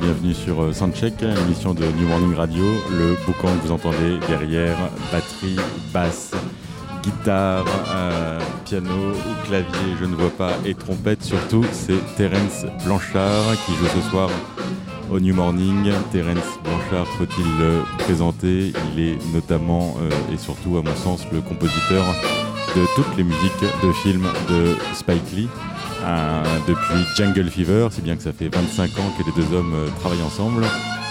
bienvenue sur euh, Soundcheck, l'émission de New Morning Radio. Le boucan que vous entendez derrière, batterie, basse, guitare, euh, piano ou clavier, je ne vois pas, et trompette surtout, c'est Terence Blanchard qui joue ce soir au New Morning. Terence Blanchard, faut-il le présenter? Il est notamment euh, et surtout, à mon sens, le compositeur de toutes les musiques de films de Spike Lee. Euh, depuis Jungle Fever, si bien que ça fait 25 ans que les deux hommes euh, travaillent ensemble.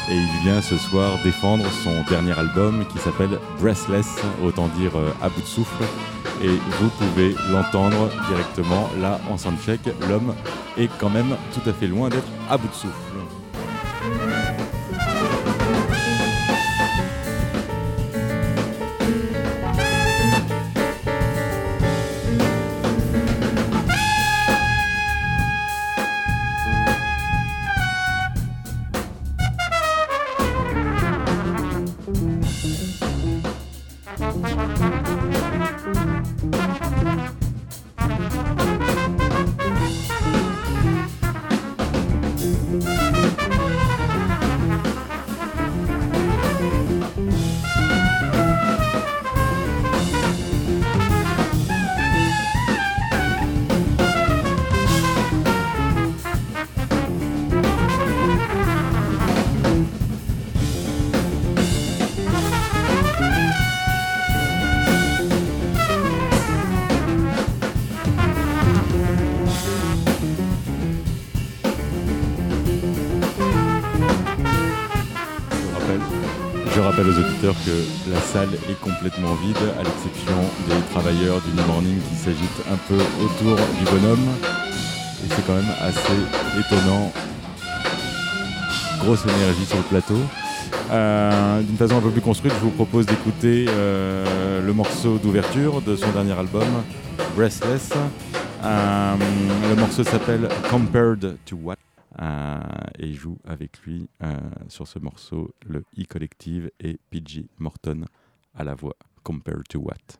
Et il vient ce soir défendre son dernier album qui s'appelle Breathless, autant dire euh, à bout de souffle. Et vous pouvez l'entendre directement là en soundcheck. L'homme est quand même tout à fait loin d'être à bout de souffle. Rappelle aux auditeurs que la salle est complètement vide, à l'exception des travailleurs du New Morning qui s'agitent un peu autour du bonhomme. Et c'est quand même assez étonnant. Grosse énergie sur le plateau. Euh, D'une façon un peu plus construite, je vous propose d'écouter euh, le morceau d'ouverture de son dernier album, Restless. Euh, le morceau s'appelle Compared to What et il joue avec lui euh, sur ce morceau le E Collective et PG Morton à la voix Compared to What?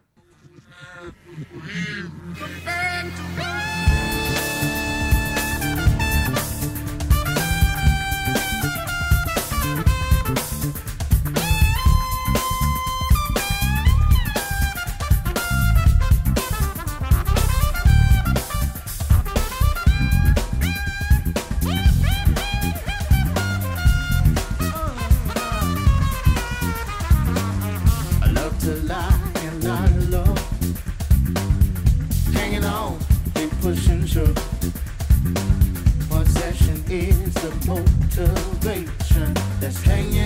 ventilation that's hanging.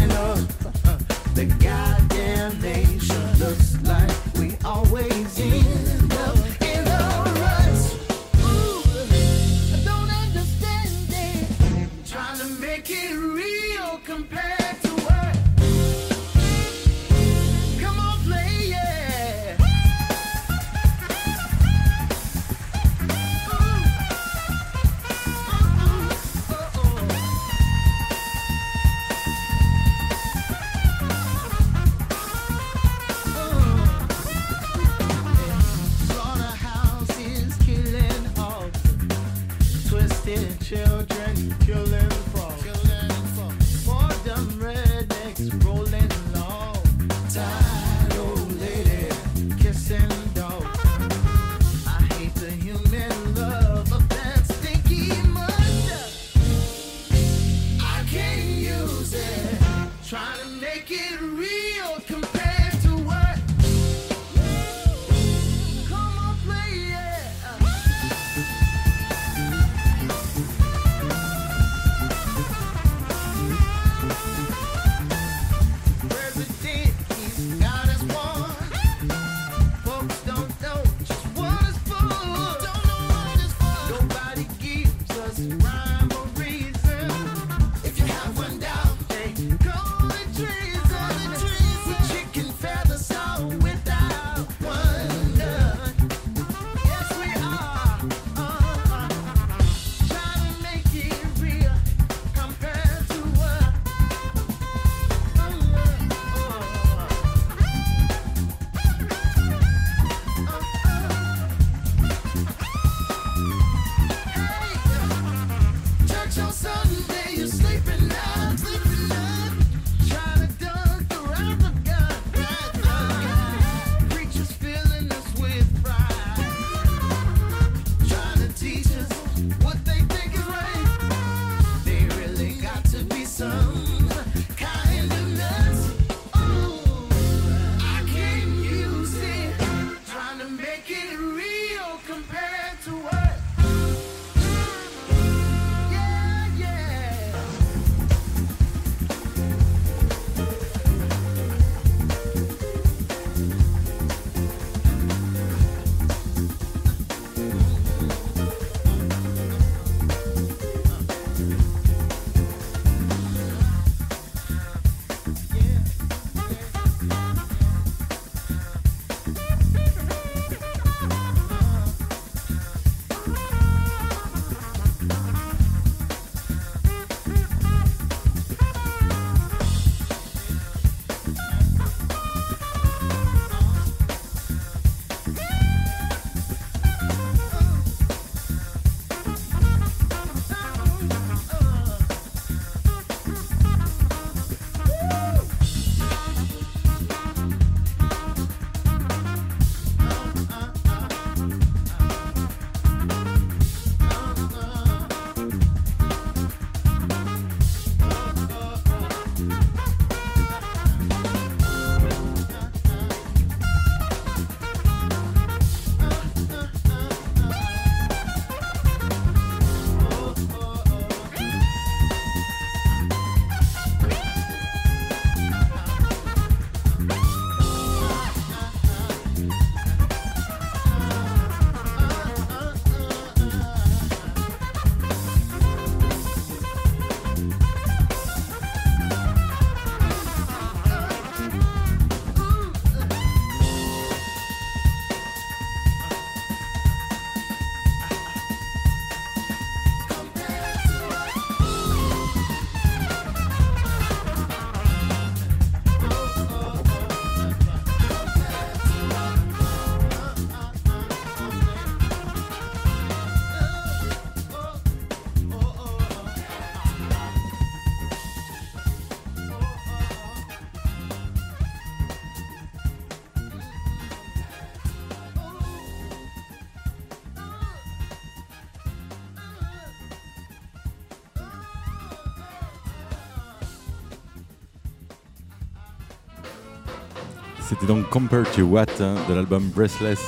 C'était donc Compared to What hein, de l'album Breathless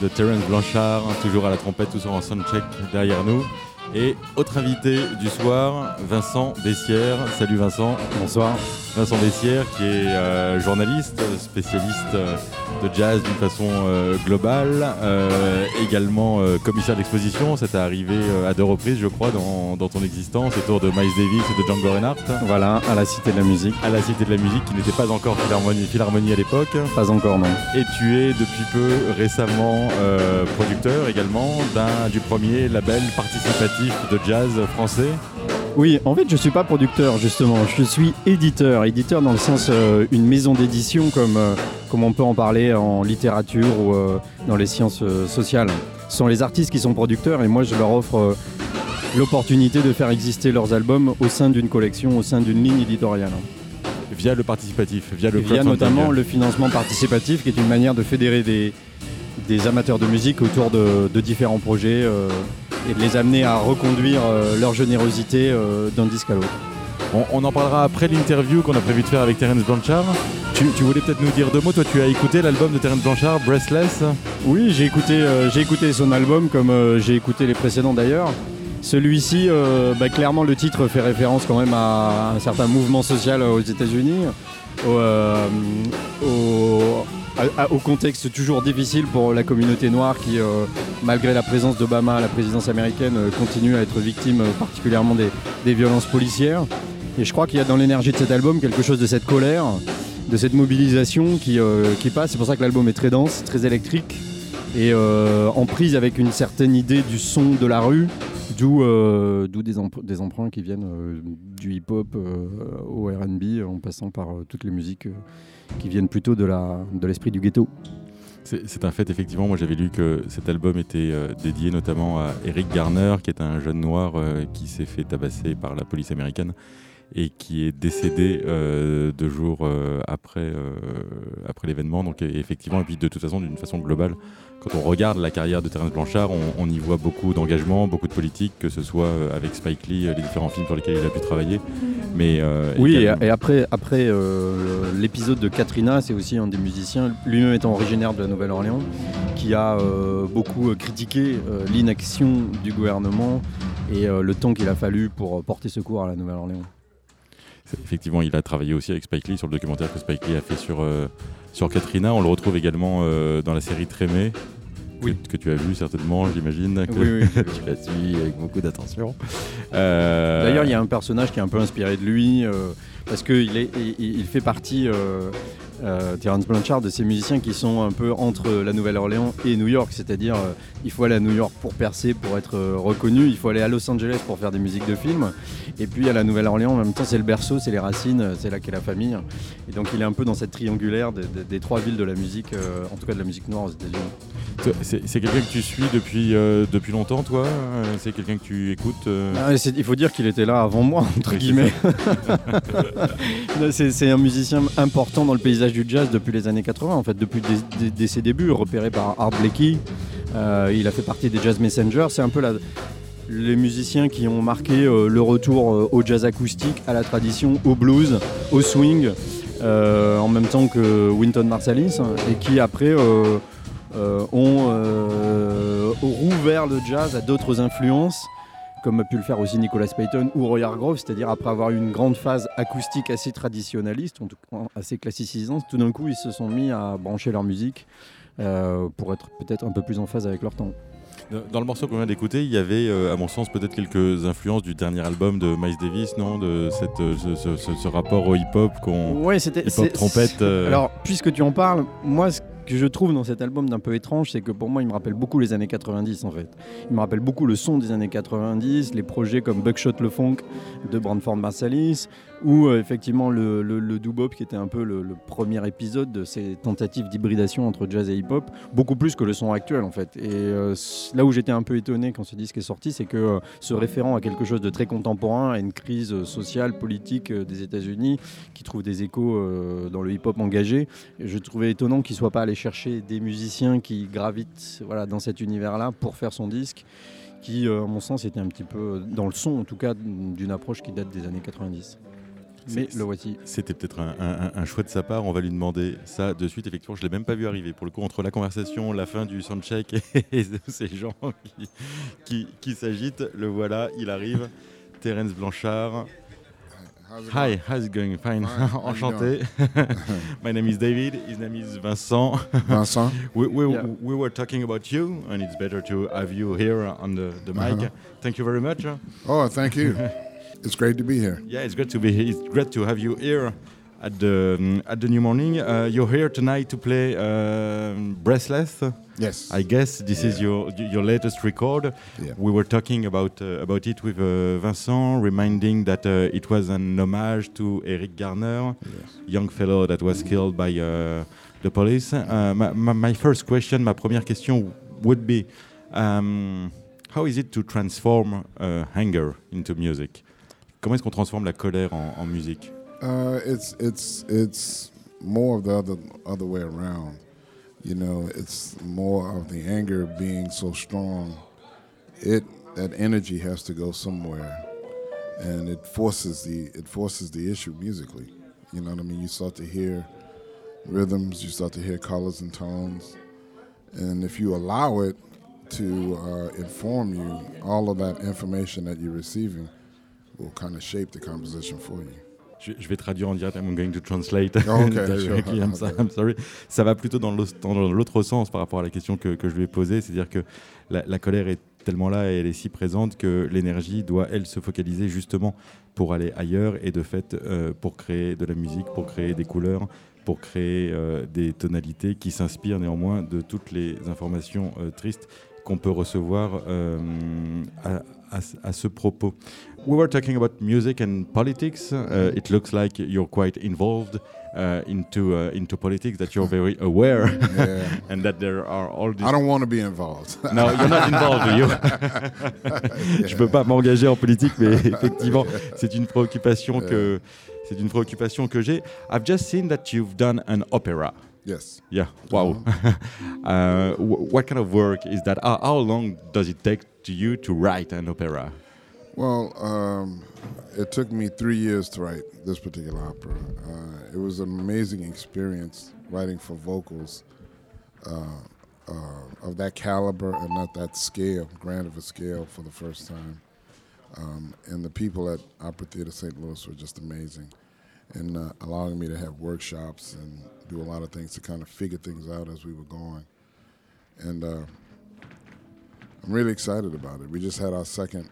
de Terence Blanchard, toujours à la trompette, toujours en soundcheck derrière nous. Et autre invité du soir, Vincent Bessière. Salut Vincent. Bonsoir. Vincent Bessière qui est euh, journaliste, spécialiste euh, de jazz d'une façon euh, globale, également commissaire d'exposition. Ça t'est arrivé à deux reprises, je crois, dans, dans, ton existence, autour de Miles Davis et de Django Reinhardt. Voilà, à la Cité de la Musique. À la Cité de la Musique, qui n'était pas encore Philharmonie, Philharmonie à l'époque. Pas encore, non. Et tu es depuis peu récemment producteur également du premier label participatif de jazz français. Oui, en fait, je suis pas producteur justement, je suis éditeur. Éditeur dans le sens euh, une maison d'édition comme, euh, comme on peut en parler en littérature ou euh, dans les sciences sociales. Ce sont les artistes qui sont producteurs et moi je leur offre l'opportunité de faire exister leurs albums au sein d'une collection, au sein d'une ligne éditoriale. Via le participatif, via le Via notamment le financement participatif qui est une manière de fédérer des, des amateurs de musique autour de, de différents projets et de les amener à reconduire euh, leur générosité euh, d'un disque à l'autre. On, en parlera après l'interview qu'on a prévu de faire avec Terence Blanchard. Tu, voulais peut-être nous dire deux mots. Toi, tu as écouté l'album de Terence Blanchard, Breathless? Oui, j'ai écouté, euh, j'ai écouté son album comme j'ai écouté les précédents d'ailleurs. Celui-ci, bah, clairement, le titre fait référence quand même à un certain mouvement social aux États-Unis, au, au contexte toujours difficile pour la communauté noire qui, euh, malgré la présence d'Obama à la présidence américaine, euh, continue à être victime euh, particulièrement des, violences policières. Et je crois qu'il y a dans l'énergie de cet album quelque chose de cette colère, de cette mobilisation qui, qui passe. C'est pour ça que l'album est très dense, très électrique et en prise avec une certaine idée du son de la rue, d'où des, des, emprunts qui viennent du hip-hop au RB en passant par toutes les musiques qui viennent plutôt de l'esprit de du ghetto. C'est un fait, effectivement. Moi, j'avais lu que cet album était euh, dédié notamment à Eric Garner, qui est un jeune noir euh, qui s'est fait tabasser par la police américaine et qui est décédé euh, deux jours après, après l'événement. Donc, effectivement, et puis de toute façon, d'une façon globale, quand on regarde la carrière de Terence Blanchard, on, y voit beaucoup d'engagement, beaucoup de politique, que ce soit euh, avec Spike Lee, euh, les différents films sur lesquels il a pu travailler. Mais, euh, oui, et, après, après l'épisode de Katrina, c'est aussi un des musiciens, lui-même étant originaire de la Nouvelle-Orléans, qui a beaucoup critiqué l'inaction du gouvernement et le temps qu'il a fallu pour porter secours à la Nouvelle-Orléans. Effectivement, il a travaillé aussi avec Spike Lee sur le documentaire que Spike Lee a fait sur sur Katrina. On le retrouve également euh, dans la série Trémé. Que, tu as vu certainement, j'imagine. Que oui, tu l'as suivi avec beaucoup d'attention. Euh, D'ailleurs, il y a un personnage qui est un peu inspiré de lui, euh, parce qu'il il, il, fait partie euh, Terence Blanchard, de ces musiciens qui sont un peu entre la Nouvelle-Orléans et New York, c'est-à-dire euh, il faut aller à New York pour percer, pour être euh, reconnu, il faut aller à Los Angeles pour faire des musiques de films, et puis à la Nouvelle-Orléans en même temps c'est le berceau, c'est les racines, c'est là qu'est la famille, et donc il est un peu dans cette triangulaire des trois villes de la musique, en tout cas de la musique noire aux États-Unis. C'est quelqu'un que tu suis depuis, depuis longtemps, toi C'est quelqu'un que tu écoutes ah, Il faut dire qu'il était là avant moi, entre guillemets. c'est un musicien important dans le paysage du jazz depuis les années 80, en fait, depuis ses débuts, repéré par Art Blakey. Euh, il a fait partie des Jazz Messengers. C'est un peu les musiciens qui ont marqué euh, le retour euh, au jazz acoustique, à la tradition, au blues, au swing, en même temps que Winton Marsalis, et qui après ont rouvert le jazz à d'autres influences comme a pu le faire aussi Nicolas Payton ou Roy Hargrove, c'est-à-dire après avoir eu une grande phase acoustique assez traditionnaliste, en tout cas assez classicisante, tout d'un coup ils se sont mis à brancher leur musique euh, pour être peut-être un peu plus en phase avec leur temps. Dans le morceau qu'on vient d'écouter, il y avait, euh, à mon sens, peut-être quelques influences du dernier album de Miles Davis, non? De cette, euh, ce, rapport au hip-hop qu'on. Ouais, c'était. Hip-hop trompette. Alors, puisque tu en parles, moi, ce que je trouve dans cet album d'un peu étrange, c'est que pour moi, il me rappelle beaucoup les années 90 en fait. Il me rappelle beaucoup le son des années 90, les projets comme Buckshot Le Funk de Brandford Marsalis, ou euh, effectivement le, le, doo-bop qui était un peu le, premier épisode de ces tentatives d'hybridation entre jazz et hip-hop, beaucoup plus que le son actuel en fait. Et euh, là où j'étais un peu étonné quand ce disque est sorti, c'est que euh, ce référent à quelque chose de très contemporain, à une crise sociale, politique des États-Unis, qui trouve des échos dans le hip-hop engagé, je trouvais étonnant qu'il soit pas allé chercher des musiciens qui gravitent voilà, dans cet univers-là pour faire son disque qui, à mon sens, était un petit peu dans le son, en tout cas, d'une approche qui date des années 90. mais le voici. C'était peut-être un, choix de sa part. On va lui demander ça de suite. Effectivement, je l'ai même pas vu arriver. Pour le coup, entre la conversation, la fin du soundcheck et, ces gens qui, qui, s'agitent, le voilà, il arrive. Terence Blanchard. Hi, how's it going? Fine. Enchanté. My name is David. His name is Vincent. Vincent. we, we, we, were talking about you, and it's better to have you here on the, the mic. Uh -huh. Thank you very much. Oh, thank you. It's great to be here. Yeah, it's great to be here. It's great to have you here at the at the new morning. Uh, you're here tonight to play uh, Breathless. Yes. I guess this yeah. is your your latest record. Yeah. We were talking about uh, about it with uh, Vincent, reminding that uh, it was an homage to Eric Garner, yes. young fellow that was killed by uh, the police. My, my, my, first question, ma première question would be, um, how is it to transform anger into music? Comment est-ce qu'on transforme la colère en, en musique? Uh, It's it's it's more of the other other way around. You know, it's more of the anger being so strong. It that energy has to go somewhere, and it forces the it forces the issue musically. You know what I mean? You start to hear rhythms, you start to hear colors and tones, and if you allow it to uh, inform you, all of that information that you're receiving will kind of shape the composition for you. Je, je, vais traduire en direct. I'm going to translate oh, okay, directly. Sure. I'm, okay. I'm, sorry. Ça va plutôt dans l'autre sens par rapport à la question que, que je lui ai posée. C'est-à-dire que la, la, colère est tellement là et elle est si présente que l'énergie doit, elle, se focaliser justement pour aller ailleurs et de fait euh, pour créer de la musique, pour créer des couleurs, pour créer euh, des tonalités qui s'inspirent néanmoins de toutes les informations euh, tristes qu'on peut recevoir à, à, à, ce propos. We were talking about music and politics. Uh, it looks like you're quite involved uh, into uh, into politics. That you're very aware, yeah. and that there are all these. I don't want to be involved. no, you're not involved, you? yeah. Je peux pas m'engager en politique, mais effectivement, c'est une préoccupation yeah. que c'est une préoccupation que j'ai. I've just seen that you've done an opera. Yes. Yeah. Wow. Uh-huh. uh, what kind of work is that? How, how, long does it take to you to write an opera? Well, um, it took me three years to write this particular opera. Uh, it was an amazing experience writing for vocals uh, uh, of that caliber and not that scale, grand of a scale, for the first time. Um, and the people at Opera Theater St. Louis were just amazing in uh, allowing me to have workshops and do a lot of things to kind of figure things out as we were going. And uh, I'm really excited about it. We just had our second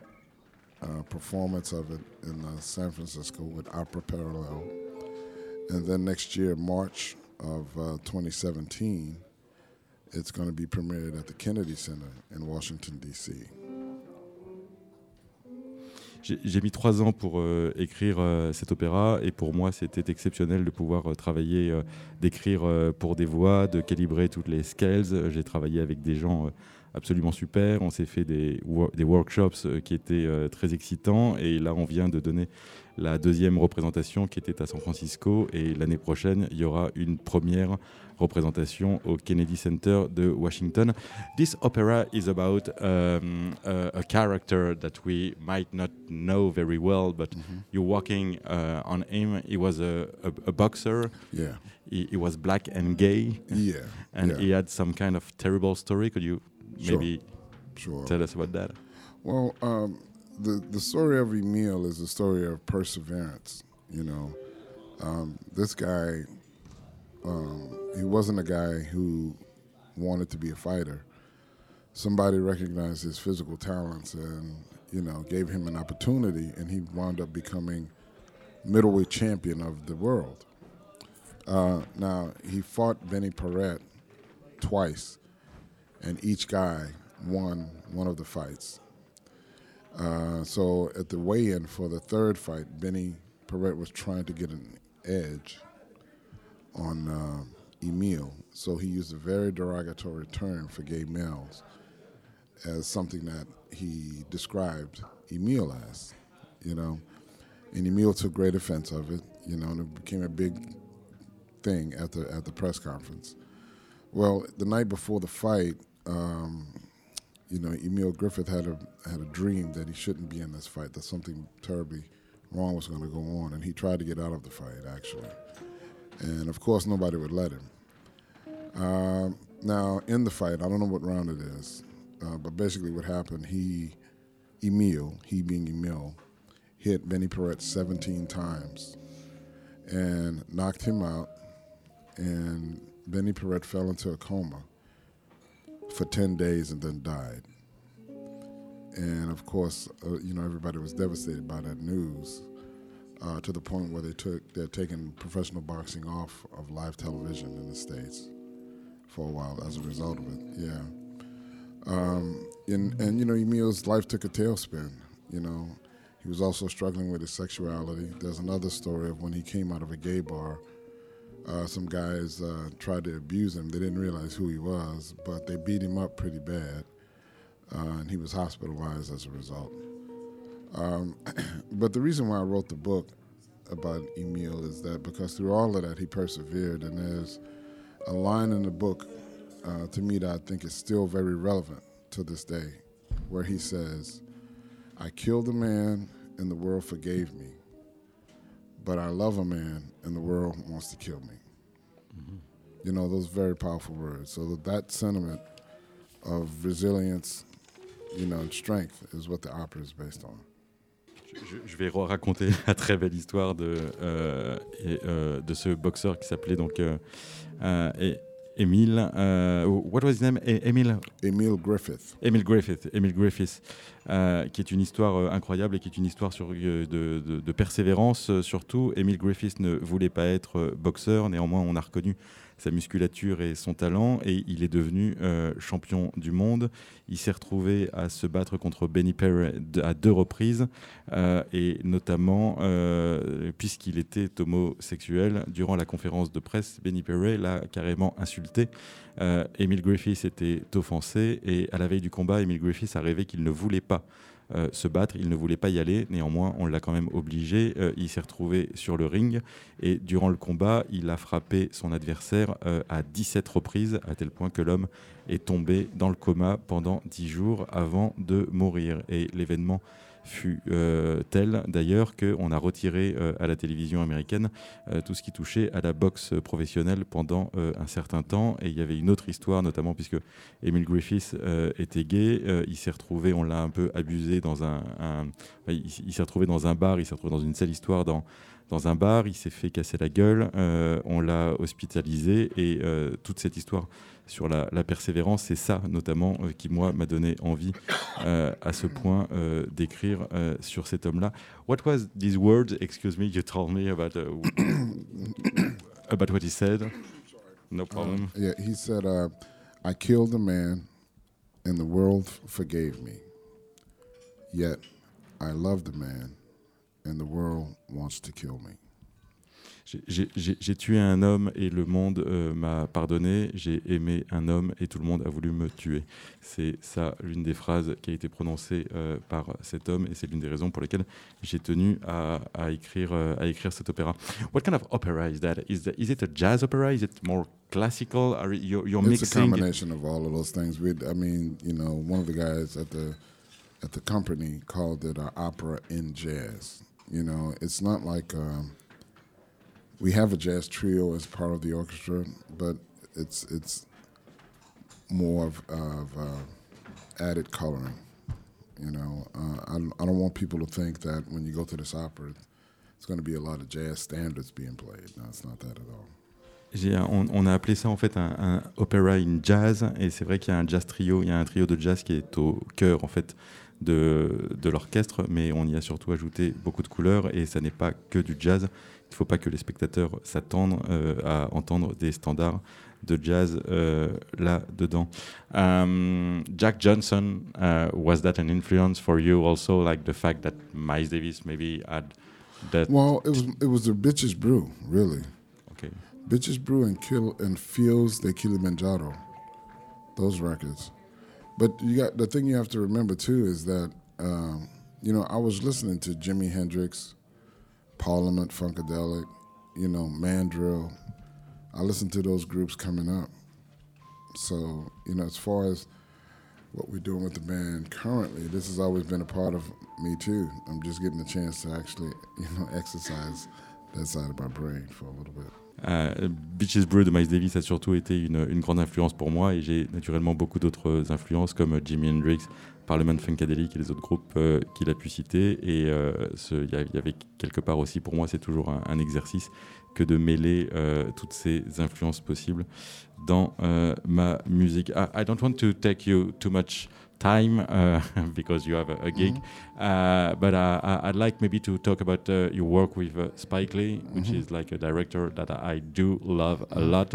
uh, performance of it in uh, San Francisco with Opera Parallel. And then next year, March of uh, 2017, it's going to be premiered at the Kennedy Center in Washington, D.C. J'ai mis trois ans pour euh, écrire euh, cet opéra et pour moi c'était exceptionnel de pouvoir euh, travailler, d'écrire pour des voix, de calibrer toutes les scales. J'ai travaillé avec des gens absolument super. On s'est fait des, des workshops qui étaient très excitants et là on vient de donner la deuxième représentation qui était à San Francisco et l'année prochaine il y aura une première représentation au Kennedy Center de Washington. This opera is about um, a, a, character that we might not know very well, but mm -hmm. you're walking uh, on him. He was a, a, a boxer. Yeah. He, he, was black and gay. Yeah. And yeah. he had some kind of terrible story. Could you maybe sure. tell us about that? Well, um, the the story of Emil is a story of perseverance. You know, um, this guy um, he wasn't a guy who wanted to be a fighter. Somebody recognized his physical talents and you know gave him an opportunity, and he wound up becoming middleweight champion of the world. Uh, now he fought Benny Perret twice, and each guy won one of the fights. Uh, so at the weigh-in for the third fight, Benny Perret was trying to get an edge on uh, Emil. So he used a very derogatory term for gay males as something that he described Emil as, you know. And Emil took great offense of it, you know, and it became a big thing at the at the press conference. Well, the night before the fight, um, you know, Emil Griffith had a had a dream that he shouldn't be in this fight. That something terribly wrong was going to go on, and he tried to get out of the fight actually, and of course nobody would let him. Um, now in the fight, I don't know what round it is, uh, but basically what happened, he, Emil, he being Emil, hit Benny Perret 17 times and knocked him out, and Benny Perret fell into a coma for 10 days and then died. And of course, uh, you know, everybody was devastated by that news uh, to the point where they took, they're taking professional boxing off of live television in the States for a while as a result of it. Yeah. Um, and, and, you know, Emil's life took a tailspin, you know. He was also struggling with his sexuality. There's another story of when he came out of a gay bar uh, some guys uh, tried to abuse him. They didn't realize who he was, but they beat him up pretty bad, uh, and he was hospitalized as a result. Um, but the reason why I wrote the book about Emil is that because through all of that he persevered, and there's a line in the book uh, to me that I think is still very relevant to this day, where he says, "I killed a man, and the world forgave me." But I love a man and the world wants to kill me. Mm-hmm. You know, those very powerful words. So that sentiment of resilience, you know, and strength is what the opera is based on. Je, je vais raconter la très belle histoire de, euh, et, euh, de ce boxeur qui s'appelait donc euh, euh et, Emile, uh, what was his name? E-, Emile? Emile Griffith. Emile Griffith. Emile Griffith, uh, qui est une histoire euh, incroyable et qui est une histoire sur, euh, de, de, de, persévérance euh, surtout. Emile Griffith ne voulait pas être boxeur, néanmoins on a reconnu sa musculature et son talent, et il est devenu euh, champion du monde. Il s'est retrouvé à se battre contre Benny Perry à deux reprises, euh, et notamment euh, puisqu'il était homosexuel. Durant la conférence de presse, Benny Perry l'a carrément insulté. Emile Griffith était offensé, et à la veille du combat, Emile Griffith a rêvé qu'il ne voulait pas euh, se battre. Il ne voulait pas y aller, néanmoins, on l'a quand même obligé. Euh, il s'est retrouvé sur le ring et durant le combat, il a frappé son adversaire euh, à 17 reprises, à tel point que l'homme est tombé dans le coma pendant 10 jours avant de mourir. Et l'événement fut euh, tel d'ailleurs qu'on a retiré euh, à la télévision américaine euh, tout ce qui touchait à la boxe professionnelle pendant un certain temps. Et il y avait une autre histoire, notamment puisque Emile Griffith était gay. il s'est retrouvé, on l'a un peu abusé dans un, il, s'est retrouvé dans un bar, il s'est retrouvé dans une sale histoire dans dans un bar, il s'est fait casser la gueule, on l'a hospitalisé et toute cette histoire sur la, la persévérance. C'est ça, notamment, euh, qui, moi, m'a donné envie euh, à ce point euh, d'écrire euh, sur cet homme-là. What was these words, excuse me, you told me about, uh, about what he said? No problem. yeah, he said, uh, I killed a man and the world forgave me. Yet I loved the man and the world wants to kill me. J'ai tué un homme et le monde euh, m'a pardonné. J'ai aimé un homme et tout le monde a voulu me tuer. C'est ça l'une des phrases qui a été prononcée euh, par cet homme et c'est l'une des raisons pour lesquelles j'ai tenu à, à écrire, euh, à écrire cet opéra. What kind of opera is that? Is, that, is it a jazz opera? Is it more classical? Are you, you're it's mixing? a combination of all of those things. We, I mean, you know, one of the guys at the at the company called it an opera in jazz. You know, it's not like. Um, we have a jazz trio as part of the orchestra, but it's it's more of, of uh, added coloring. You know, uh, I, I don't want people to think that when you go to this opera, it's going to be a lot of jazz standards being played. No, it's not that at all. On, on, a appelé ça en fait un, un opera in jazz et c'est vrai qu'il y a un jazz trio, il y a un trio de jazz qui est au cœur en fait de, de l'orchestre, mais on y a surtout ajouté beaucoup de couleurs et ça n'est pas que du jazz, il ne faut pas que les spectateurs s'attendent euh, à entendre des standards de jazz euh, là-dedans. Um, Jack Johnson, uh, was that an influence for you also, like the fact that Miles Davis maybe had that? Well, it was it was the Bitches Brew, really. Okay. Bitches Brew and Kill and Feels de Kilimanjaro, those records. But you got the thing you have to remember too is that um, you know I was listening to Jimi Hendrix. Parliament, Funkadelic, you know, Mandrill. I listened to those groups coming up. So, you know, as far as what we're doing with the band currently, this has always been a part of me too. I'm just getting a chance to actually, you know, exercise that side of my brain for a little bit. Uh, Beaches Brew de Miles Davis a surtout été une, grande influence pour moi et j'ai naturellement beaucoup d'autres influences comme Jimi Hendrix, Parliament Funkadelic et les autres groupes euh, qu'il a pu citer. Et euh, il y, avait quelque part aussi, pour moi, c'est toujours un, exercice que de mêler euh, toutes ces influences possibles dans euh, ma musique. I, I, don't want to take you too much time uh, because you have a, a gig, mm-hmm. uh, but uh, I'd like maybe to talk about uh, your work with uh, Spike Lee, which mm-hmm. is like a director that I do love a mm-hmm. lot.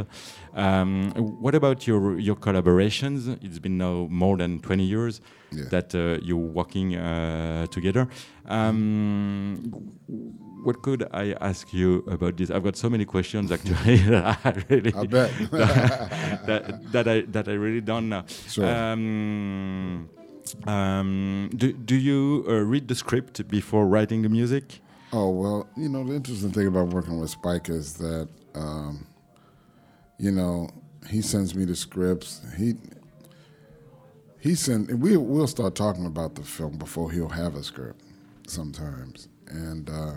Um, what about your your collaborations? It's been now more than 20 years yeah. that uh, you're working together. Um, what could I ask you about this? I've got so many questions actually that I really I bet that, that, I that I really don't know. Sure. Um, um, do do you uh, read the script before writing the music? Oh well, you know the interesting thing about working with Spike is that um, you know he sends me the scripts. He he send we we'll start talking about the film before he'll have a script sometimes, and. Uh,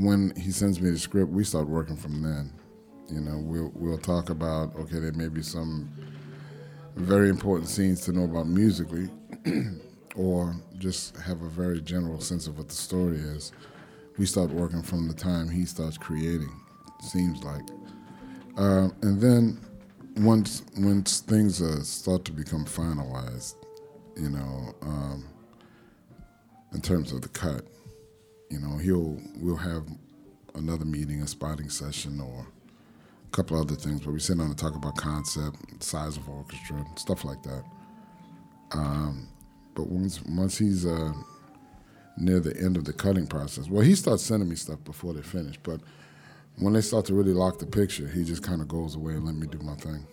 when he sends me the script, we start working from then. You know, we'll we'll talk about okay, there may be some very important scenes to know about musically, or just have a very general sense of what the story is. We start working from the time he starts creating. Seems like, uh, and then once once things uh, start to become finalized, you know, um, in terms of the cut, you know, he'll we'll have another meeting, a spotting session, or a couple other things. But we sit down and talk about concept, size of orchestra, stuff like that. Um, but once once he's uh, near the end of the cutting process, well, he starts sending me stuff before they finish. But when they start to really lock the picture, he just kind of goes away and let me do my thing.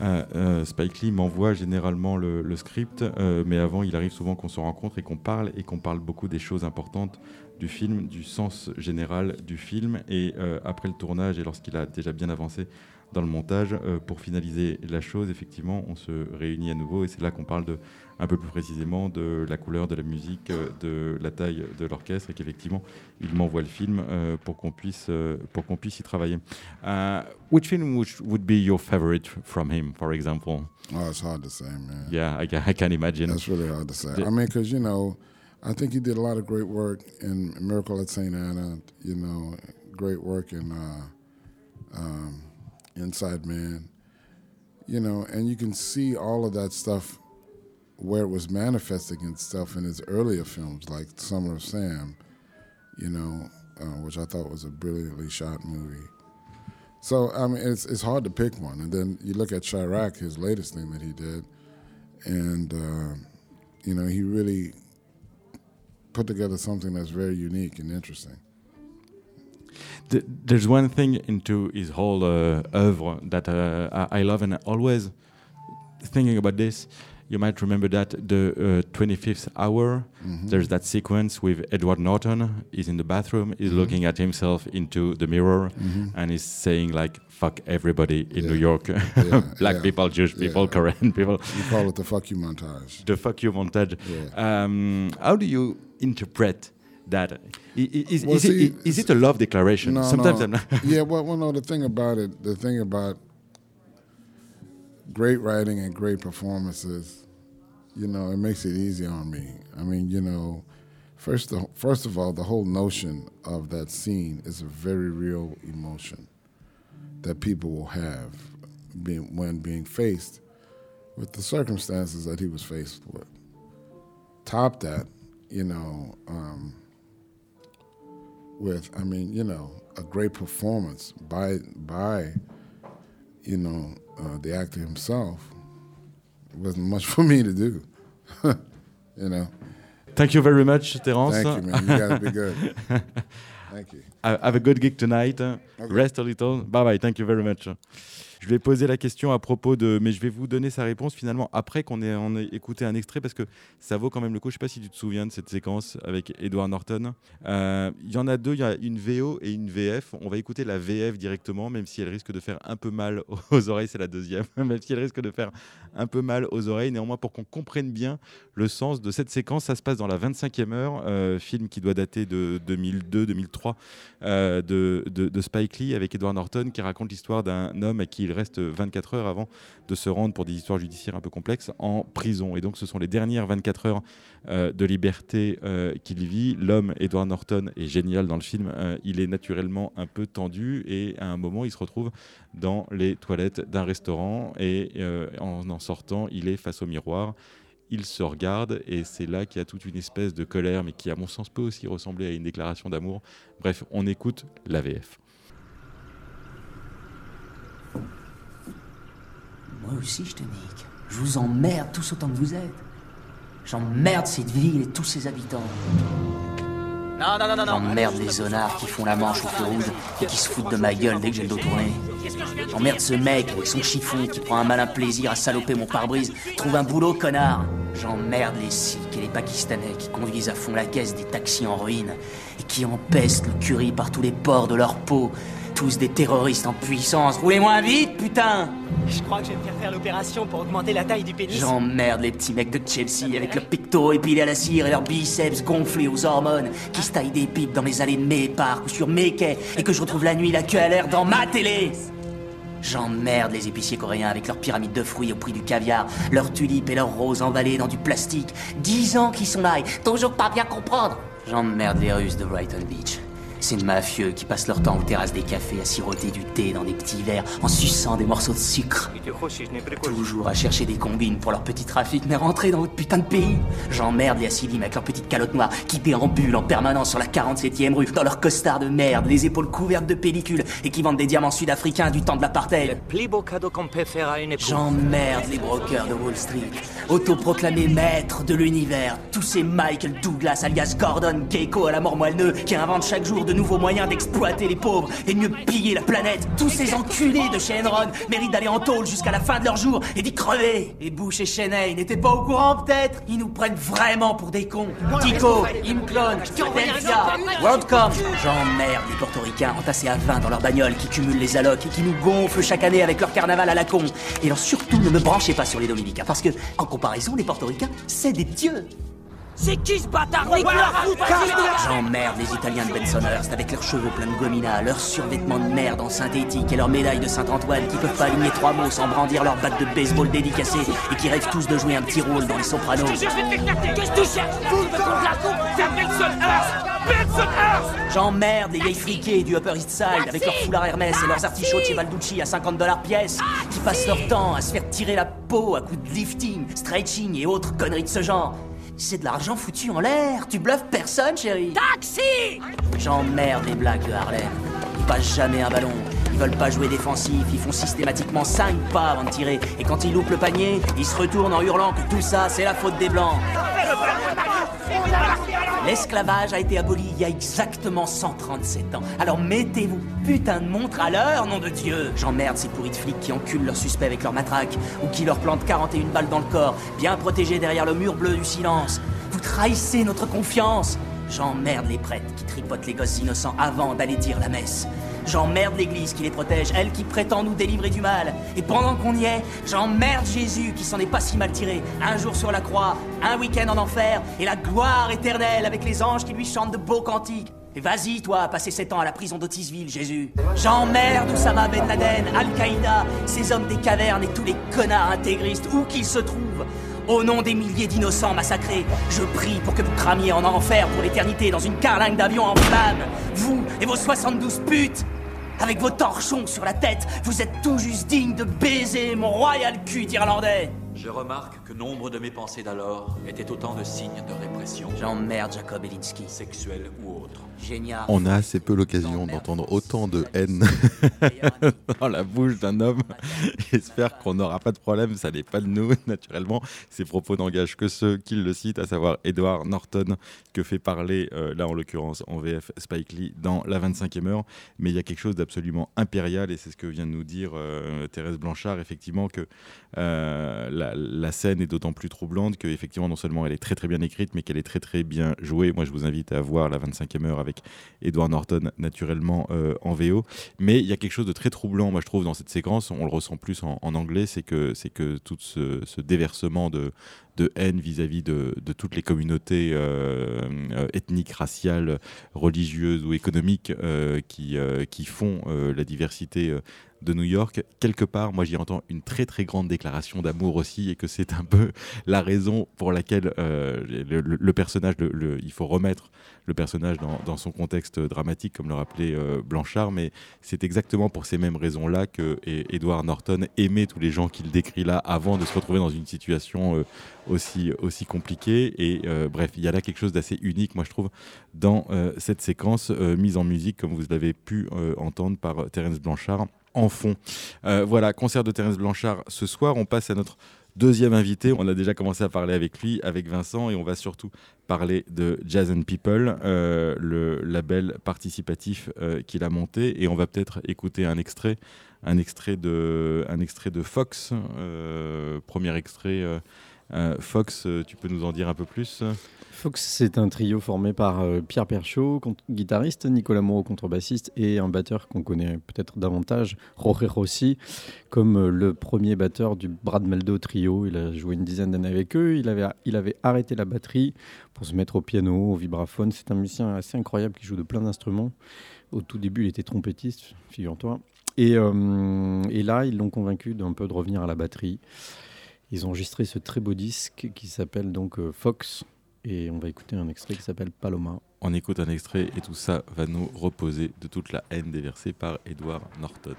Euh, Spike Lee m'envoie généralement le, script, euh, mais avant, il arrive souvent qu'on se rencontre et qu'on parle et qu'on parle beaucoup des choses importantes du film, du sens général du film. Et après le tournage et lorsqu'il a déjà bien avancé dans le montage, pour finaliser la chose, effectivement, on se réunit à nouveau et c'est là qu'on parle de un peu plus précisément de la couleur de la musique, euh, de la taille de l'orchestre et qu'effectivement il m'envoie le film euh, pour qu'on puisse euh, pour qu'on puisse y travailler. Uh, which film would be your favorite from him, for example? Oh, it's hard to say, man. Yeah, I can, I can imagine. That's really hard to say. I mean, because you know, I think he did a lot of great work in Miracle at St. Anna. You know, great work in uh, um, Inside Man. You know, and you can see all of that stuff where it was manifesting itself in his earlier films, like Summer of Sam, you know, uh, which I thought was a brilliantly shot movie. So I mean, it's it's hard to pick one. And then you look at Chirac, his latest thing that he did, and uh, you know, he really put together something that's very unique and interesting. There's one thing into his whole uh, oeuvre that uh, I love, and always thinking about this you might remember that the uh, 25th hour, mm-hmm. there's that sequence with Edward Norton. He's in the bathroom, he's mm-hmm. looking at himself into the mirror, mm-hmm. and he's saying like "fuck everybody in yeah. New York, yeah, black yeah. people, Jewish people, Korean people." You call it the "fuck you" montage. The "fuck you" montage. Um, how do you interpret? That is, well, is, see, it, is it a love declaration? No, Sometimes no. yeah, well, well, no. The thing about it, the thing about great writing and great performances, you know, it makes it easy on me. I mean, you know, first first of all, the whole notion of that scene is a very real emotion that people will have being, when being faced with the circumstances that he was faced with. Top that, you know, um, with I mean, you know, a great performance by by, you know, uh, the actor himself, it wasn't much for me to do. you know. Thank you very much, Terence. Thank you, man. You gotta be good. Thank you. I Have a good gig tonight. Okay. Rest a little. Bye bye. Thank you very much. Je vais poser la question à propos de, mais je vais vous donner sa réponse finalement après qu'on ait, écouté un extrait parce que ça vaut quand même le coup. Je sais pas si tu te souviens de cette séquence avec Edward Norton. Euh, il y en a deux, il y a une VO et une VF. On va écouter la VF directement, même si elle risque de faire un peu mal aux oreilles. C'est la deuxième, même si elle risque de faire un peu mal aux oreilles. Néanmoins, pour qu'on comprenne bien le sens de cette séquence, ça se passe dans la 25e heure, euh, film qui doit dater de 2002-2003 euh, de, de, Spike Lee avec Edward Norton qui raconte l'histoire d'un homme à qui il reste 24 heures avant de se rendre pour des histoires judiciaires un peu complexes en prison. Et donc ce sont les dernières 24 heures euh, de liberté euh, qu'il vit. L'homme, Edward Norton, est génial dans le film. Euh, il est naturellement un peu tendu et à un moment il se retrouve dans les toilettes d'un restaurant et en en sortant il est face au miroir il se regarde et c'est là qu'il y a toute une espèce de colère, mais qui à mon sens peut aussi ressembler à une déclaration d'amour. Bref, on écoute l'AVF. Moi aussi, je te nique. Je vous emmerde tous autant que vous êtes. J'emmerde cette ville et tous ses habitants. Non, non, non, non, J'emmerde les zonards qui font la manche au feu rouge et qui se foutent de ma gueule dès que j'ai le dos tourné. J'emmerde ce mec avec son chiffon qui prend un malin plaisir à saloper mon pare-brise. Trouve un boulot, connard. J'emmerde les Sikhs et les Pakistanais qui conduisent à fond la caisse des taxis en ruine et qui empestent le curry par tous les pores de leur peau tous des terroristes en puissance. Roulez moins vite, putain Je crois que je vais me faire faire l'opération pour augmenter la taille du pénis. J'emmerde les petits mecs de Chelsea avec leurs pectoraux épilés à la cire et leurs biceps gonflés aux hormones, qui se taillent des pipes dans les allées de mes parcs ou sur mes quais, et que je retrouve la nuit la queue à l'air dans ma télé J'emmerde les épiciers coréens avec leurs pyramides de fruits au prix du caviar, leurs tulipes et leurs roses emballées dans du plastique. Dix ans qu'ils sont là toujours pas bien comprendre. J'emmerde les Russes de Brighton Beach. Ces mafieux qui passent leur temps aux terrasses des cafés à siroter du thé dans des petits verres en suçant des morceaux de sucre. Toujours à chercher des combines pour leur petit trafic, mais rentrer dans votre putain de pays. J'emmerde les Assilim avec leur petite calotte noire qui déambulent en permanence sur la 47e rue dans leur costard de merde, les épaules couvertes de pellicules et qui vendent des diamants sud-africains du temps de l'apartheid. J'emmerde les brokers de Wall Street, autoproclamés maîtres de l'univers, tous ces Michael Douglas alias Gordon Keiko à la mort moelleux qui inventent chaque jour de nouveaux moyens d'exploiter les pauvres et de mieux piller la planète. Tous ces enculés de chez Enron méritent d'aller en tôle jusqu'à la fin de leur jour et d'y crever. Et Bush et Cheney n'étaient pas au courant peut-être? Ils nous prennent vraiment pour des cons. Tico, Imclone, Philadelphia, WorldCom. J'emmerde les portoricains entassés à 20 dans leur bagnole qui cumulent les allocs et qui nous gonflent chaque année avec leur carnaval à la con. Et alors surtout ne me branchez pas sur les dominicains parce que, en comparaison, les portoricains, c'est des dieux. C'est qui ce bâtard J'emmerde les Italiens de Bensonhurst avec leurs cheveux pleins de gomina, leurs survêtements de merde en synthétique et leurs médailles de Saint-Antoine qui peuvent pas aligner trois mots sans brandir leur batte de baseball dédicacée et qui rêvent tous de jouer un petit rôle dans les sopranos. Qu'est-ce que tu cherches J'emmerde les vieilles friquées du Upper East Side avec leurs foulards Hermès et leurs artichauts Balducci à 50 dollars pièce qui passent leur temps à se faire tirer la peau à coups de lifting, stretching et autres conneries de ce genre. C'est de l'argent foutu en l'air. Tu bluffes personne, chérie. Taxi J'emmerde les blagues de Harlem. Ils passent jamais un ballon. Veulent pas jouer défensif. Ils font systématiquement 5 pas avant de tirer. Et quand ils loupent le panier, ils se retournent en hurlant que tout ça, c'est la faute des blancs. L'esclavage a été aboli il y a exactement 137 ans. Alors mettez-vous putain de montre à l'heure, nom de Dieu J'emmerde ces pourris de flics qui enculent leurs suspects avec leur matraque ou qui leur plantent 41 balles dans le corps, bien protégés derrière le mur bleu du silence. Vous trahissez notre confiance J'emmerde les prêtres qui tripotent les gosses innocents avant d'aller dire la messe. J'emmerde l'Église qui les protège, elle qui prétend nous délivrer du mal. Et pendant qu'on y est, j'emmerde Jésus qui s'en est pas si mal tiré. Un jour sur la croix, un week-end en enfer, et la gloire éternelle avec les anges qui lui chantent de beaux cantiques. Et vas-y, toi, passer sept ans à la prison d'Otisville, Jésus. J'emmerde Oussama Ben Laden, Al-Qaïda, ces hommes des cavernes et tous les connards intégristes, où qu'ils se trouvent. Au nom des milliers d'innocents massacrés, je prie pour que vous cramiez en enfer pour l'éternité dans une carlingue d'avion en flammes. Vous et vos 72 putes avec vos torchons sur la tête, vous êtes tout juste digne de baiser mon royal cul d'Irlandais. Je remarque que nombre de mes pensées d'alors étaient autant de signes de répression, J'emmerde Jacob Elinsky. sexuelle ou autre. Génial. On a assez peu l'occasion d'entendre autant de haine dans la bouche d'un homme. J'espère qu'on n'aura pas de problème, ça n'est pas de nous, naturellement. Ces propos n'engagent que ceux qui le citent, à savoir Edward Norton, que fait parler, euh, là en l'occurrence en VF, Spike Lee dans La 25e heure. Mais il y a quelque chose d'absolument impérial, et c'est ce que vient de nous dire euh, Thérèse Blanchard, effectivement, que euh, la, la scène est d'autant plus troublante que, effectivement, non seulement elle est très très bien écrite, mais qu'elle est très très bien jouée. Moi, je vous invite à voir La 25e heure avec Edward Norton, naturellement euh, en VO. Mais il y a quelque chose de très troublant, moi je trouve, dans cette séquence. On le ressent plus en, anglais, c'est que c'est que tout ce, déversement de, haine vis-à-vis de, toutes les communautés euh, euh, ethniques, raciales, religieuses ou économiques qui, font la diversité de New York. Quelque part, moi j'y entends une très très grande déclaration d'amour aussi et que c'est un peu la raison pour laquelle euh, le, personnage, il faut remettre le personnage dans, son contexte dramatique, comme le rappelait euh, Blanchard, mais c'est exactement pour ces mêmes raisons-là que E- Edward Norton aimait tous les gens qu'il décrit là avant de se retrouver dans une situation euh, aussi, aussi compliquée. Et bref, il y a là quelque chose d'assez unique, moi je trouve, dans cette séquence mise en musique, comme vous l'avez pu entendre par Terence Blanchard en fond. Euh, voilà, concert de Terence Blanchard ce soir. On passe à notre deuxième invité. On a déjà commencé à parler avec lui, avec Vincent, et on va surtout parler de Jazz and People, euh, le label participatif euh, qu'il a monté. Et on va peut-être écouter un extrait, un extrait de, un extrait de Fox. premier extrait. Fox, tu peux nous en dire un peu plus? Fox, c'est un trio formé par euh, Pierre Perchaud, guitariste, Nicolas Moreau, contrebassiste, et un batteur qu'on connaît peut-être davantage, Jorge Rossi, comme euh, le premier batteur du Brad Meldo trio. Il a joué une dizaine d'années avec eux. Il avait, arrêté la batterie pour se mettre au piano, au vibraphone. C'est un musicien assez incroyable qui joue de plein d'instruments. Au tout début, il était trompettiste, figure-toi. Et, euh, et là, ils l'ont convaincu d'un peu de revenir à la batterie. Ils ont enregistré ce très beau disque qui s'appelle donc Fox. Et on va écouter un extrait qui s'appelle Paloma. On écoute un extrait et tout ça va nous reposer de toute la haine déversée par Edward Norton.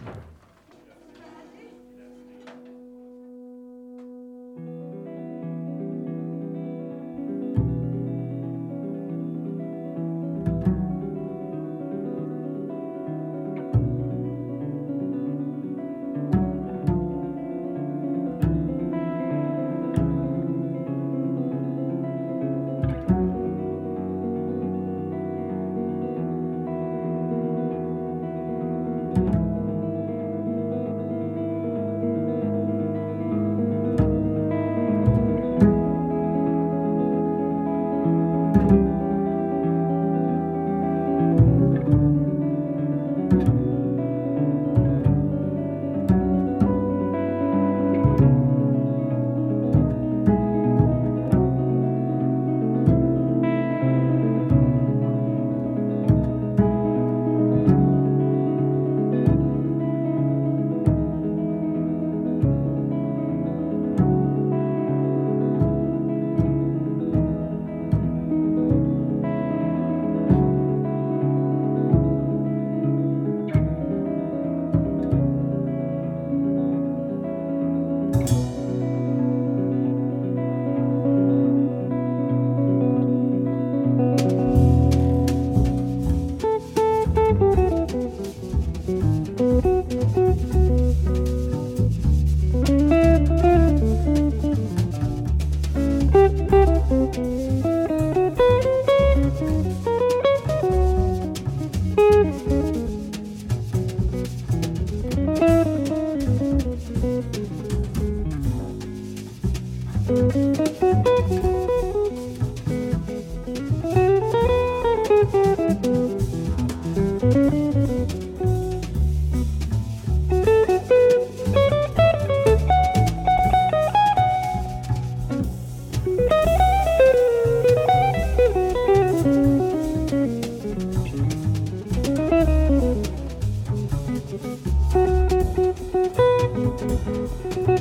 Thank you.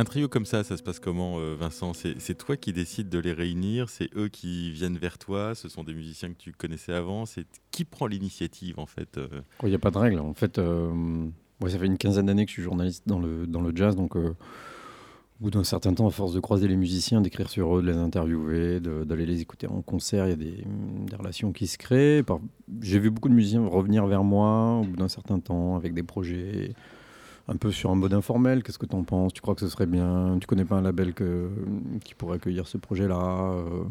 Un trio comme ça, ça se passe comment, euh, Vincent? C'est toi qui décides de les réunir C'est eux qui viennent vers toi Ce sont des musiciens que tu connaissais avant C'est Qui prend l'initiative, en fait euh? Il n'y a pas de règle. En fait, euh, moi, ça fait une quinzaine d'années que je suis journaliste dans le, dans le jazz. Donc, euh, au bout d'un certain temps, à force de croiser les musiciens, d'écrire sur eux, de les interviewer, d'aller les écouter en concert, il y a des, des relations qui se créent. J'ai vu beaucoup de musiciens revenir vers moi au bout d'un certain temps avec des projets un peu sur un mode informel. Qu'est-ce que tu en penses? Tu crois que ce serait bien? Tu connais pas un label qui pourrait accueillir ce projet-là Euh,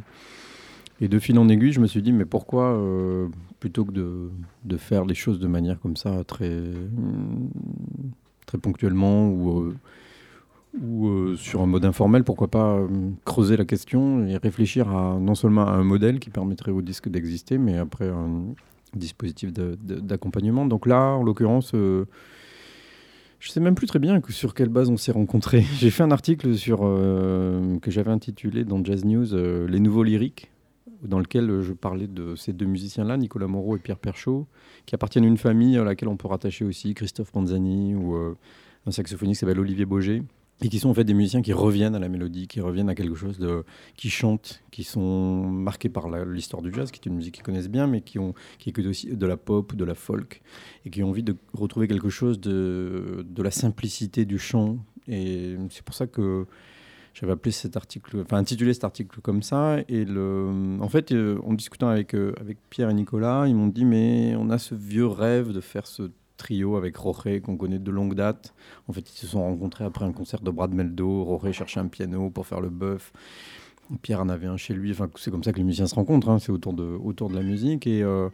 Et de fil en aiguille, je me suis dit, mais pourquoi, euh, plutôt que de, de faire les choses de manière comme ça, très, très ponctuellement ou, euh, ou sur un mode informel, pourquoi pas creuser la question et réfléchir à non seulement à un modèle qui permettrait au disque d'exister, mais après un dispositif d'accompagnement? Donc là, en l'occurrence, je sais même plus très bien sur quelle base on s'est rencontrés. J'ai fait un article sur, euh, que j'avais intitulé dans Jazz News euh, Les nouveaux lyriques, dans lequel euh, je parlais de ces deux musiciens-là, Nicolas Moreau et Pierre Perchaud, qui appartiennent à une famille à laquelle on peut rattacher aussi Christophe Panzani ou un saxophoniste qui s'appelle Olivier Boger. Et qui sont en fait des musiciens qui reviennent à la mélodie, qui reviennent à quelque chose de. qui chantent, qui sont marqués par l'histoire du jazz, qui est une musique qu'ils connaissent bien, mais qui, écoutent aussi de la pop, de la folk, et qui ont envie de retrouver quelque chose de, de la simplicité du chant. Et c'est pour ça que j'avais appelé cet article, enfin intitulé cet article comme ça. Et le, en fait, euh, en discutant avec, euh, avec Pierre et Nicolas, ils m'ont dit mais on a ce vieux rêve de faire ce trio avec Roré qu'on connaît de longue date. En fait, ils se sont rencontrés après un concert de Brad Meldo. Roré cherchait un piano pour faire le bœuf. Pierre en avait un chez lui. Enfin, c'est comme ça que les musiciens se rencontrent. hein. C'est autour de, autour de la musique. Et, euh,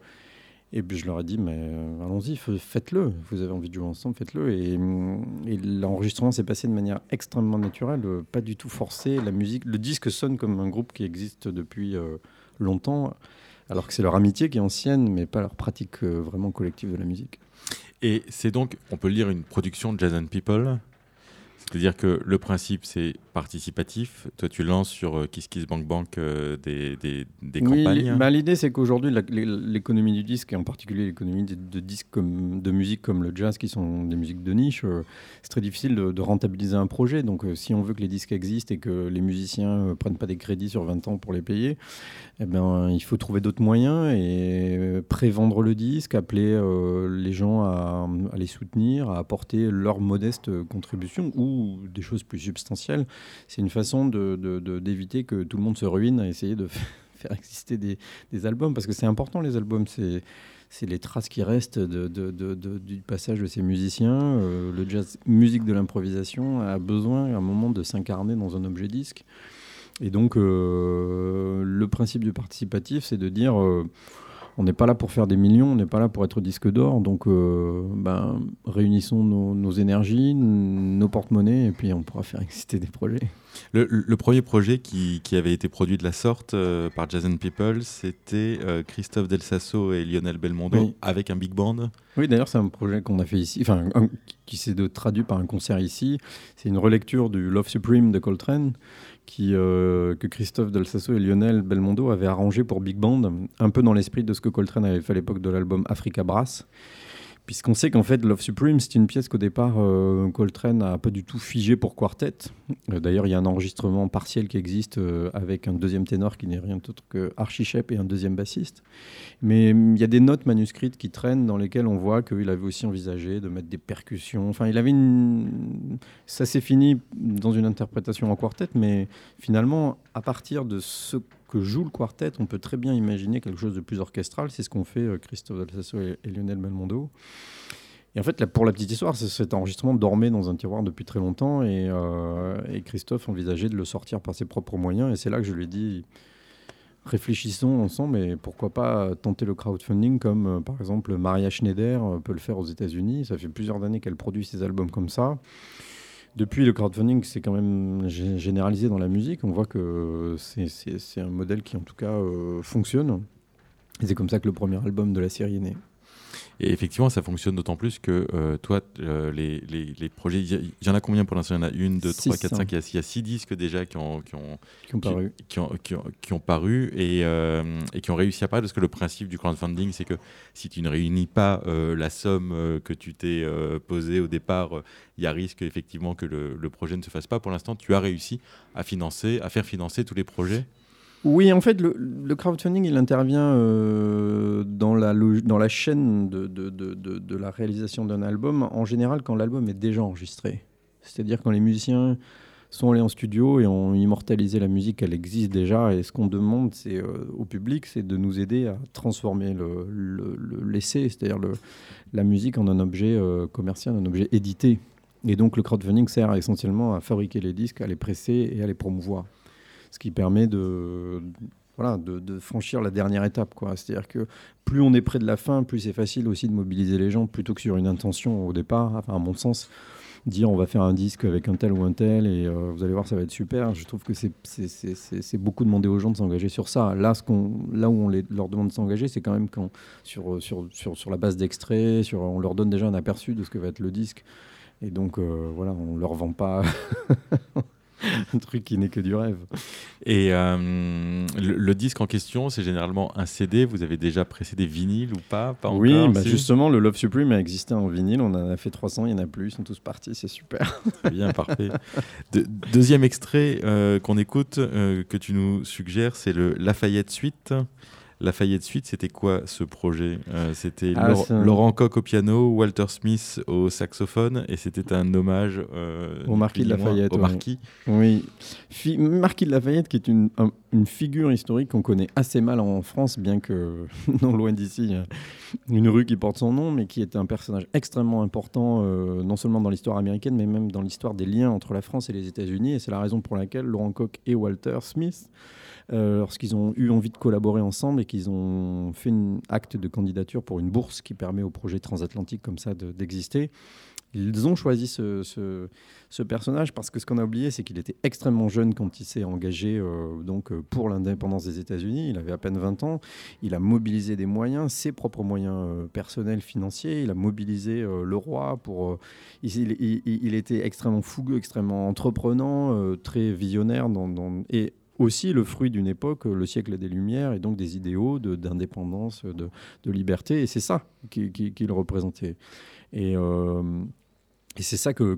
et puis je leur ai dit, mais euh, allons-y, faites-le. Vous avez envie de jouer ensemble, faites-le. Et, et l'enregistrement s'est passé de manière extrêmement naturelle, euh, pas du tout forcé. La musique, le disque sonne comme un groupe qui existe depuis euh, longtemps, alors que c'est leur amitié qui est ancienne, mais pas leur pratique vraiment collective de la musique. Et c'est donc, on peut lire, une production de Jazz and People? C'est-à-dire que le principe, c'est participatif. Toi, tu lances sur euh, Kiss Kiss Bank Bank euh, des, des, des Oui, campagnes. l'i- bah, l'idée c'est qu'aujourd'hui l'économie du disque et en particulier l'économie de, de disques comme de musique comme le jazz qui sont des musiques de niche, euh, c'est très difficile de, de rentabiliser un projet. Donc euh, si on veut que les disques existent et que les musiciens ne prennent pas des crédits sur 20 ans pour les payer, eh ben, il faut trouver d'autres moyens et prévendre le disque, appeler les gens à, à les soutenir, à apporter leur modeste contribution ou des choses plus substantielles. C'est une façon d'éviter que tout le monde se ruine à essayer de faire exister des, albums parce que c'est important les albums c'est les traces qui restent du passage de ces musiciens Euh, le jazz musique de l'improvisation a besoin à un moment de s'incarner dans un objet disque et donc euh, le principe du participatif c'est de dire euh, on n'est pas là pour faire des millions, on n'est pas là pour être disque d'or, donc euh, ben, réunissons nos, nos énergies, nos porte-monnaies, et puis on pourra faire exister des projets. Le, le premier projet qui, qui avait été produit de la sorte euh, par and People, c'était euh, Christophe Del Sasso et Lionel Belmondo Oui. avec un big band. Oui, d'ailleurs, c'est un projet qu'on a fait ici, enfin, qui s'est traduit par un concert ici. C'est une relecture du Love Supreme de Coltrane, qui, euh, que Christophe Del Sasso et Lionel Belmondo avaient arrangé pour Big Band, un peu dans l'esprit de ce que Coltrane avait fait à l'époque de l'album Africa Brass. Puisqu'on sait qu'en fait, Love Supreme, c'est une pièce qu'au départ, euh, Coltrane n'a pas du tout figé pour quartet. Euh, D'ailleurs, il y a un enregistrement partiel qui existe euh, avec un deuxième ténor qui n'est rien d'autre que Archie Shepp et un deuxième bassiste. Mais hum, il y a des notes manuscrites qui traînent dans lesquelles on voit qu'il avait aussi envisagé de mettre des percussions. Enfin, il avait une. Ça s'est fini dans une interprétation en quartet, mais finalement, à partir de ce que joue le quartet, on peut très bien imaginer quelque chose de plus orchestral. C'est ce qu'ont fait euh, Christophe Del Sasso et, Lionel Belmondo. Et en fait, pour la petite histoire, cet enregistrement dormait dans un tiroir depuis très longtemps et, euh, et Christophe envisageait de le sortir par ses propres moyens. Et c'est là que je lui ai dit réfléchissons ensemble et pourquoi pas tenter le crowdfunding comme euh, par exemple Maria Schneider peut le faire aux États-Unis. Ça fait plusieurs années qu'elle produit ses albums comme ça. Depuis, le crowdfunding, c'est quand même gé- généralisé dans la musique. On voit que c'est un modèle qui, en tout cas, euh, fonctionne. Et c'est comme ça que le premier album de la série est né. Et effectivement, ça fonctionne d'autant plus que euh, toi, euh, les, les, les projets, il y, y en a combien pour l'instant? Il y en a une, deux, trois, quatre, hein. cinq. Il y, a, il y a six disques déjà qui ont, qui ont, qui ont paru. qui ont, qui ont- qui ont paru et, euh, et qui ont réussi à paraître parce que le principe du crowdfunding, c'est que si tu ne réunis pas euh, la somme que tu t'es posée au départ, il y a risque effectivement que le, le projet ne se fasse pas. Pour l'instant, tu as réussi à financer, à faire financer tous les projets. Oui, en fait, le, crowdfunding, il intervient euh, dans, la, chaîne de, la réalisation d'un album, en général quand l'album est déjà enregistré. C'est-à-dire quand les musiciens sont allés en studio et ont immortalisé la musique, elle existe déjà, et ce qu'on demande euh, au public, c'est de nous aider à transformer le, le- le- l'essai, c'est-à-dire la musique en un objet euh, commercial, un objet édité. Et donc le crowdfunding sert essentiellement à fabriquer les disques, à les presser et à les promouvoir ce qui permet de, voilà, de, franchir la dernière étape. C'est-à-dire que plus on est près de la fin, plus c'est facile aussi de mobiliser les gens, plutôt que sur une intention au départ, enfin, à mon sens, dire on va faire un disque avec un tel ou un tel et euh, vous allez voir, ça va être super. Je trouve que c'est- beaucoup demander aux gens de s'engager sur ça. Là, ce là où on les, leur demande de s'engager, c'est quand même quand, sur, sur, sur, sur la base d'extraits, on leur donne déjà un aperçu de ce que va être le disque. Et donc, euh, voilà, on leur vend pas un truc qui n'est que du rêve. Et euh, le, le disque en question, c'est généralement un CD. Vous avez déjà pressé des vinyles ou pas, pas oui, encore, bah justement, le Love Supreme a existé en vinyle. On en a fait 300, il y en a plus, ils sont tous partis, c'est super. Très bien, parfait. De- deuxième extrait euh, qu'on écoute, euh, que tu nous suggères, c'est le Lafayette Suite. Lafayette Suite, c'était quoi ce projet? Euh, C'était Ah, un- Laurent Koch au piano, Walter Smith au saxophone, et c'était un hommage euh, Au marquis de moins, Lafayette, Au ouais. marquis. Oui, Fi- Marquis de Lafayette, qui est une, un- une figure historique qu'on connaît assez mal en France, bien que non loin d'ici, il y a une rue qui porte son nom, mais qui est un personnage extrêmement important, euh, non seulement dans l'histoire américaine, mais même dans l'histoire des liens entre la France et les États-Unis. Et c'est la raison pour laquelle Laurent Koch et Walter Smith, euh, lorsqu'ils ont eu envie de collaborer ensemble et qu'ils ont fait un acte de candidature pour une bourse qui permet au projet transatlantique comme ça de- d'exister, ils ont choisi ce, personnage parce que ce qu'on a oublié, c'est qu'il était extrêmement jeune quand il s'est engagé euh, donc, euh, pour l'indépendance des États-Unis. Il avait à peine 20 ans. Il a mobilisé des moyens, ses propres moyens personnels, financiers. Il a mobilisé le roi pour. il, il- était extrêmement fougueux, extrêmement entreprenant, très visionnaire dans- et aussi le fruit d'une époque, le siècle des Lumières, et donc des idéaux d'indépendance, de, liberté. Et c'est ça qui- qui- qu'il représentait. Et. euh, et c'est ça que,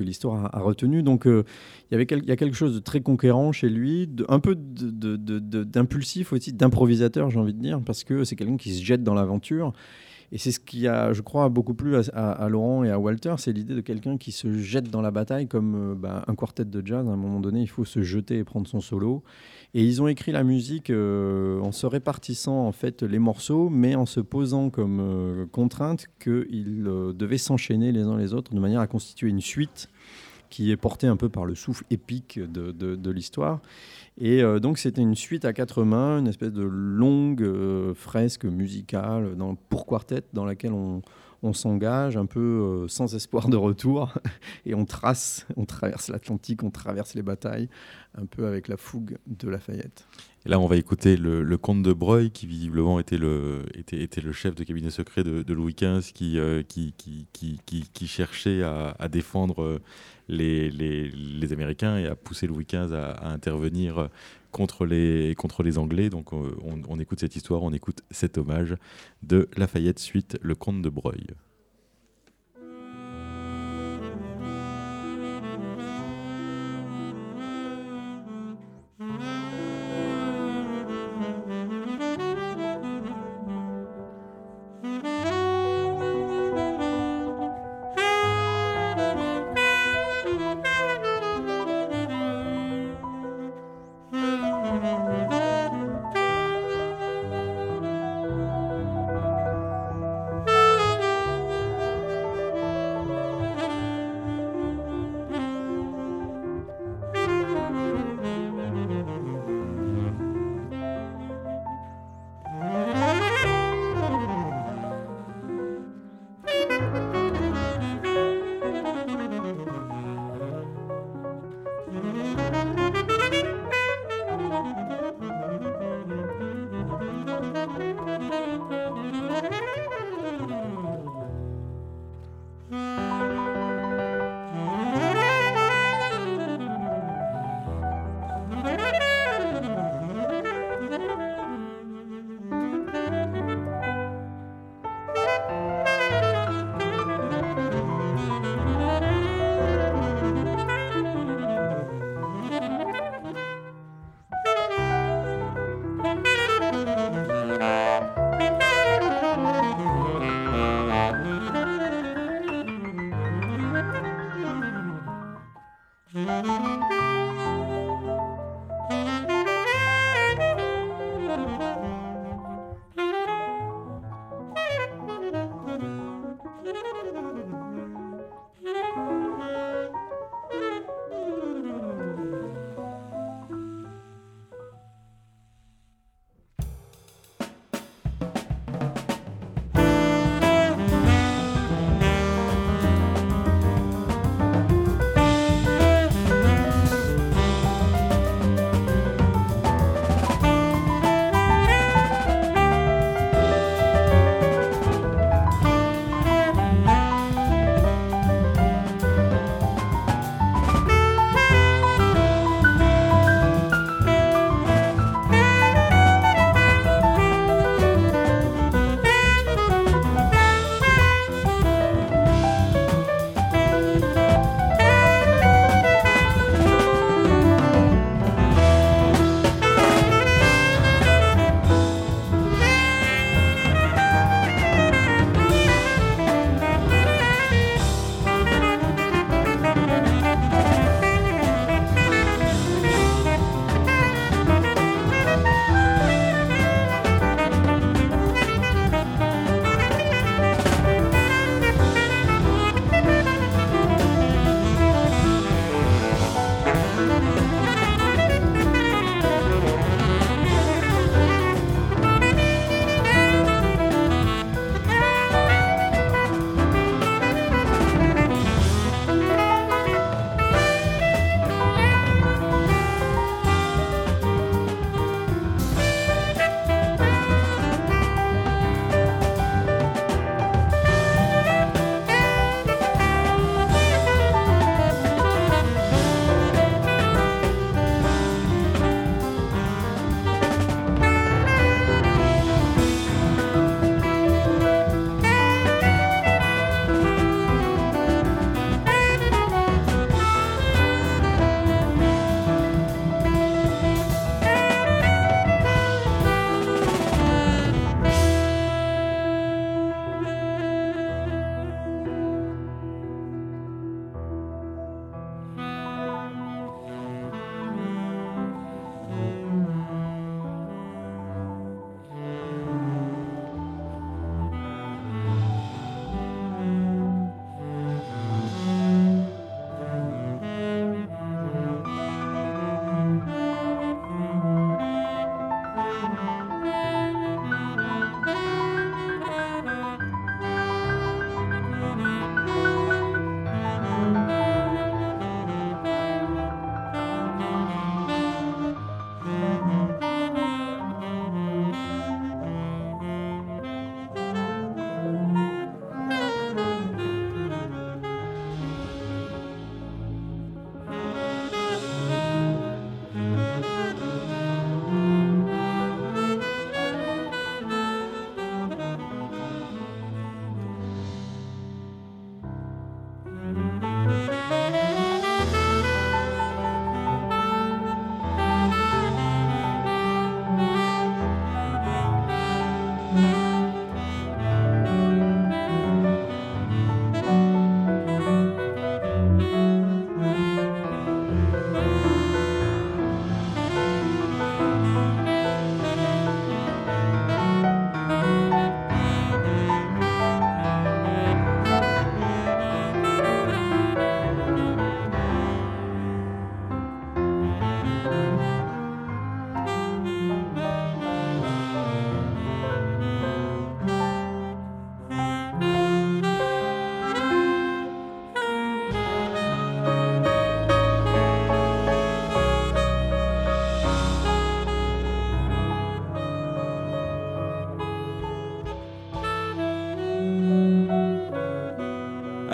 l'histoire a, retenu. Donc, euh, il y a quelque chose de très conquérant chez lui, un peu d'impulsif aussi, d'improvisateur, j'ai envie de dire, parce que c'est quelqu'un qui se jette dans l'aventure. Et c'est ce qui a, je crois, beaucoup plu à, Laurent et à Walter, c'est l'idée de quelqu'un qui se jette dans la bataille comme euh, bah, un quartet de jazz. À un moment donné, il faut se jeter et prendre son solo. Et ils ont écrit la musique euh, en se répartissant en fait les morceaux, mais en se posant comme euh, contrainte qu'ils devaient s'enchaîner les uns les autres de manière à constituer une suite qui est portée un peu par le souffle épique de, de- l'histoire. Et euh, donc c'était une suite à quatre mains, une espèce de longue euh, fresque musicale dans, pour quartet dans laquelle on, on s'engage un peu euh, sans espoir de retour et on trace, on traverse l'Atlantique, on traverse les batailles, un peu avec la fougue de Lafayette. Et là, on va écouter le, comte de Breuil, qui visiblement était le, était, était le chef de cabinet secret de, Louis XV, qui, qui, qui, qui, cherchait à, défendre les, les, Américains et à pousser Louis XV à, à intervenir contre les, contre les Anglais. Donc, euh, on, on écoute cette histoire, on écoute cet hommage de Lafayette suite Le comte de Breuil.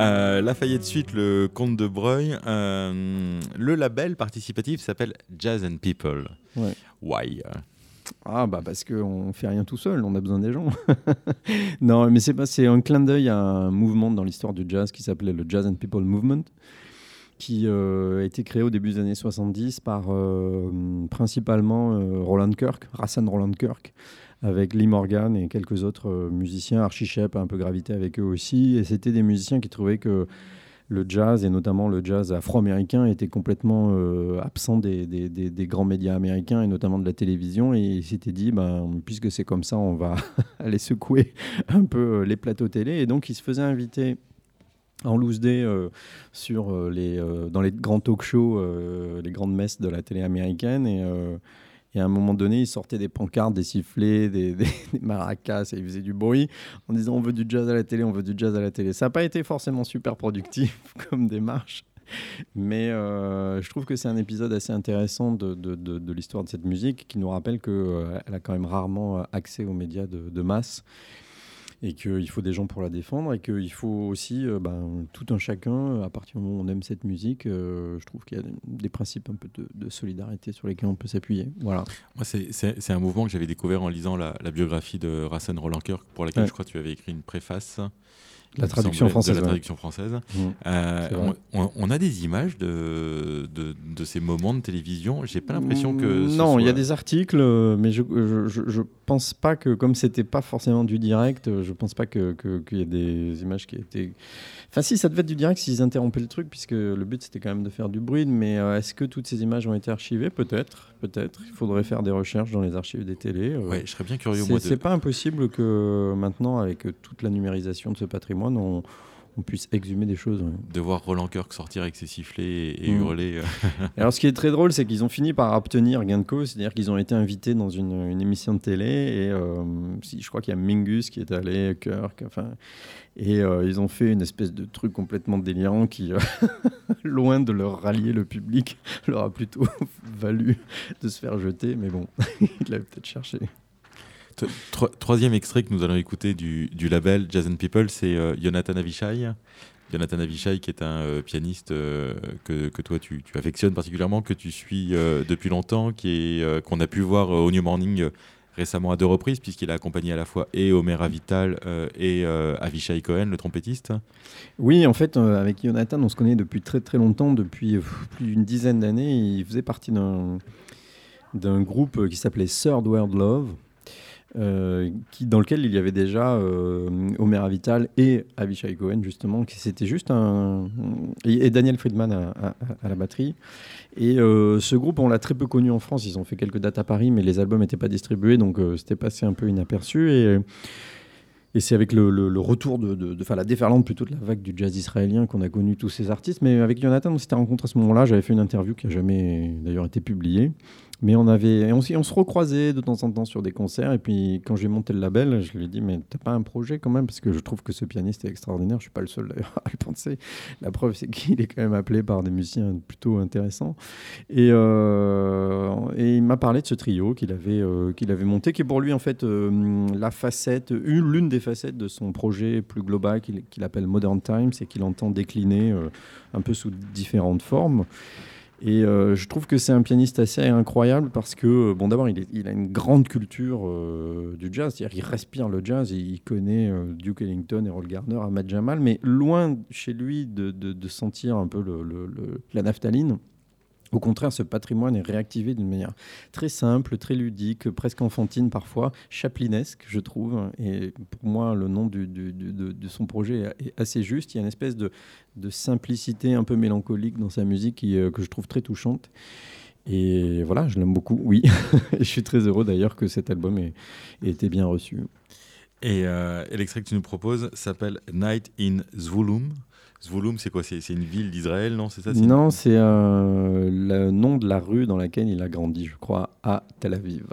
Euh, Lafayette Suite, le comte de Breuil. Euh, le label participatif s'appelle Jazz and People. Ouais. Why? Ah bah parce qu'on fait rien tout seul, on a besoin des gens. non, mais c'est pas, c'est un clin d'œil à un mouvement dans l'histoire du jazz qui s'appelait le Jazz and People Movement, qui euh, a été créé au début des années 70 par euh, principalement Roland Kirk, Rassan Roland Kirk, avec Lee Morgan et quelques autres euh, musiciens. Archie Shepp a un peu gravité avec eux aussi, et c'était des musiciens qui trouvaient que le jazz, et notamment le jazz afro-américain, était complètement euh, absent des, grands médias américains, et notamment de la télévision. Et ils s'étaient dit, ben, puisque c'est comme ça, on va aller secouer un peu euh, les plateaux télé. Et donc, ils se faisaient inviter en loose day dans les grands talk shows, les grandes messes de la télé américaine. Et, et à un moment donné, ils sortaient des pancartes, des sifflets, des, maracas, et ils faisaient du bruit en disant on veut du jazz à la télé, on veut du jazz à la télé. Ça n'a pas été forcément super productif comme démarche, mais euh, je trouve que c'est un épisode assez intéressant de, l'histoire de cette musique qui nous rappelle qu'elle a quand même rarement euh, accès aux médias de masse et qu'il faut des gens pour la défendre et qu'il faut aussi euh, ben, tout un chacun, à partir du moment où on aime cette musique, euh, je trouve qu'il y a des, principes un peu de, de solidarité sur lesquels on peut s'appuyer. Voilà. Moi, c'est- un mouvement que j'avais découvert en lisant la, la biographie de Rassan Roland Kirk, pour laquelle Ouais. je crois que tu avais écrit une préface. La traduction semblait, française, De la ouais. traduction française. Mmh. Euh, on, a des images de, de, de ces moments de télévision. J'ai pas l'impression que. Non, il y a des articles, mais je, je, je, je pense pas que, comme c'était pas forcément du direct, je pense pas que- que- qu'il y ait des images qui étaient. Enfin, si, ça devait être du direct s'ils interrompaient le truc, puisque le but c'était quand même de faire du bruit, mais euh, est-ce que toutes ces images ont été archivées? Peut-être, peut-être. Il faudrait faire des recherches dans les archives des télés. euh. Ouais, je serais bien curieux, C'est de- c'est pas impossible que maintenant, avec toute la numérisation de ce patrimoine, on, on puisse exhumer des choses. ouais. de voir Roland Kirk sortir avec ses sifflets et, et Mm. hurler. euh. Alors, ce qui est très drôle, c'est qu'ils ont fini par obtenir gain de cause, c'est-à-dire qu'ils ont été invités dans une, une émission de télé, et euh, je crois qu'il y a Mingus qui est allé, Kirk, enfin, et euh, ils ont fait une espèce de truc complètement délirant qui, euh, loin de leur rallier le public, leur a plutôt valu de se faire jeter, mais bon, ils l'avaient peut-être cherché. Tro- tro- troisième extrait que nous allons écouter du, label Jazz and People, c'est euh, Jonathan Avishai. Jonathan Avishai, qui est un euh, pianiste que, que toi tu, affectionnes particulièrement, que tu suis depuis longtemps, qu'on a pu voir au New Morning récemment à deux reprises, puisqu'il a accompagné à la fois et Omer Avital euh, et euh, Avishai Cohen, le trompettiste. Oui, en fait, euh, avec Jonathan, on se connaît depuis très très longtemps, depuis plus d'une dizaine d'années. Il faisait partie d'un groupe qui s'appelait Third World Love, euh, qui, dans lequel il y avait déjà euh, Omer Avital et Avishai Cohen, justement, qui c'était juste un. Et, Daniel Friedman à, la batterie. Et euh, ce groupe, on l'a très peu connu en France. Ils ont fait quelques dates à Paris, mais les albums n'étaient pas distribués, donc euh, c'était passé un peu inaperçu. Et. C'est avec le, retour de, de, la déferlante plutôt de la vague du jazz israélien qu'on a connu tous ces artistes. Mais avec Jonathan, on s'était rencontrés à ce moment-là. J'avais fait une interview qui a jamais d'ailleurs été publiée. Mais on avait, on, se recroisait de temps en temps sur des concerts. Et puis quand j'ai monté le label, je lui ai dit mais t'as pas un projet quand même? Parce que je trouve que ce pianiste est extraordinaire. Je suis pas le seul d'ailleurs à le penser. La preuve c'est qu'il est quand même appelé par des musiciens plutôt intéressants. Et, euh, il m'a parlé de ce trio qu'il avait, euh, qu'il avait monté, qui est pour lui en fait euh, la facette, une- l'une des facettes de son projet plus global qu'il appelle Modern Times et qu'il entend décliner un peu sous différentes formes. Et euh, je trouve que c'est un pianiste assez incroyable parce que, euh, bon, d'abord, il, a une grande culture euh, du jazz, c'est-à-dire qu'il respire le jazz, il connaît Duke Ellington, Errol Garner, Ahmad Jamal, mais loin chez lui de, sentir un peu la naphtaline. Au contraire, ce patrimoine est réactivé d'une manière très simple, très ludique, presque enfantine parfois, chaplinesque, je trouve. Et pour moi, le nom de, son projet est assez juste. Il y a une espèce de, de simplicité un peu mélancolique dans sa musique euh, que je trouve très touchante. Et voilà, je l'aime beaucoup, oui. je suis très heureux d'ailleurs que cet album ait, été bien reçu. Et, euh, et l'extrait que tu nous proposes s'appelle Night in Zvulum. Zvolum, c'est quoi C'est une ville d'Israël, non C'est ça Non, c'est euh, le nom de la rue dans laquelle il a grandi, je crois, à Tel Aviv.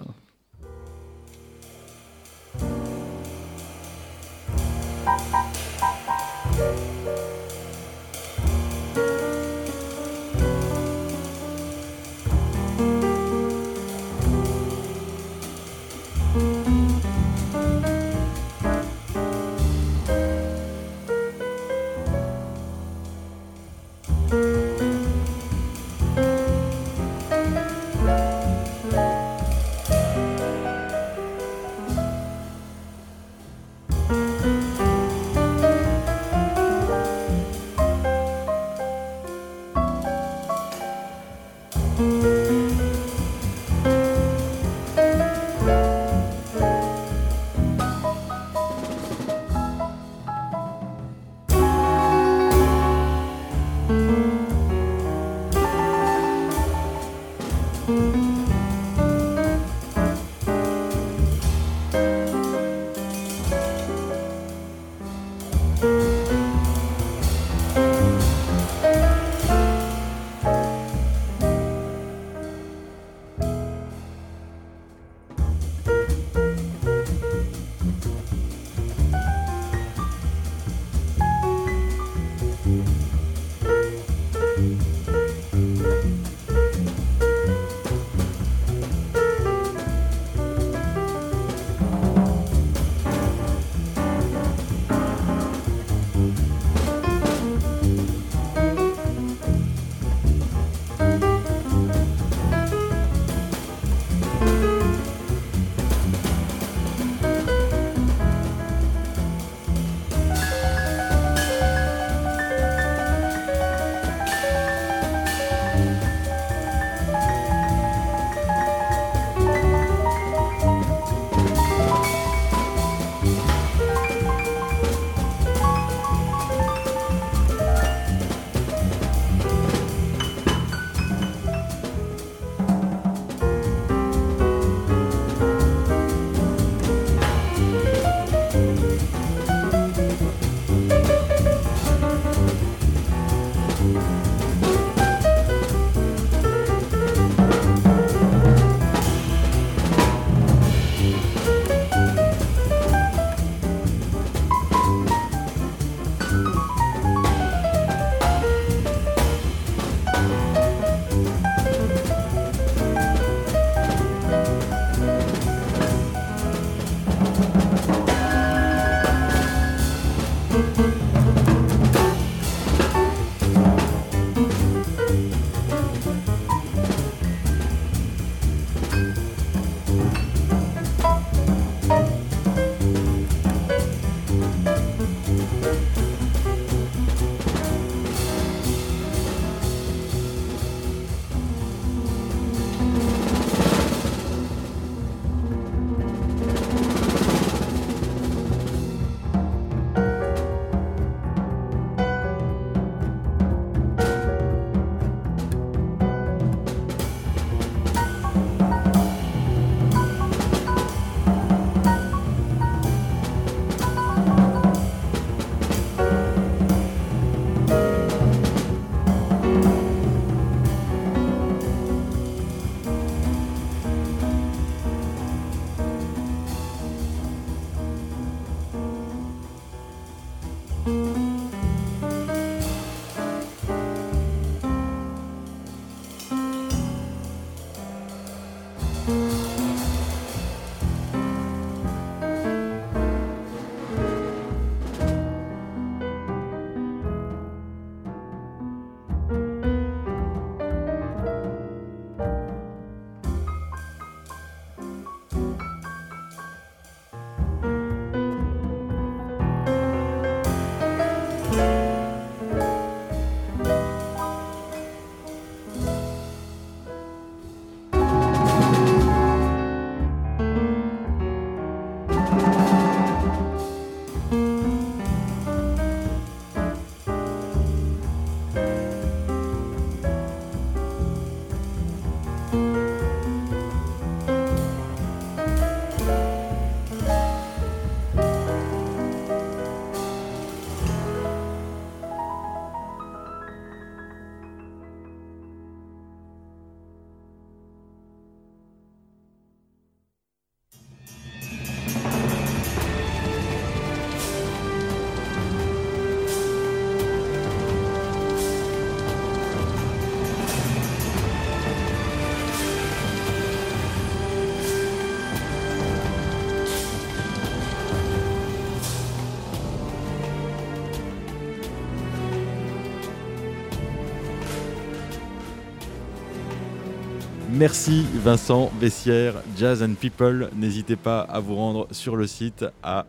Merci Vincent Bessière, Jazz and People. N'hésitez pas à vous rendre sur le site, à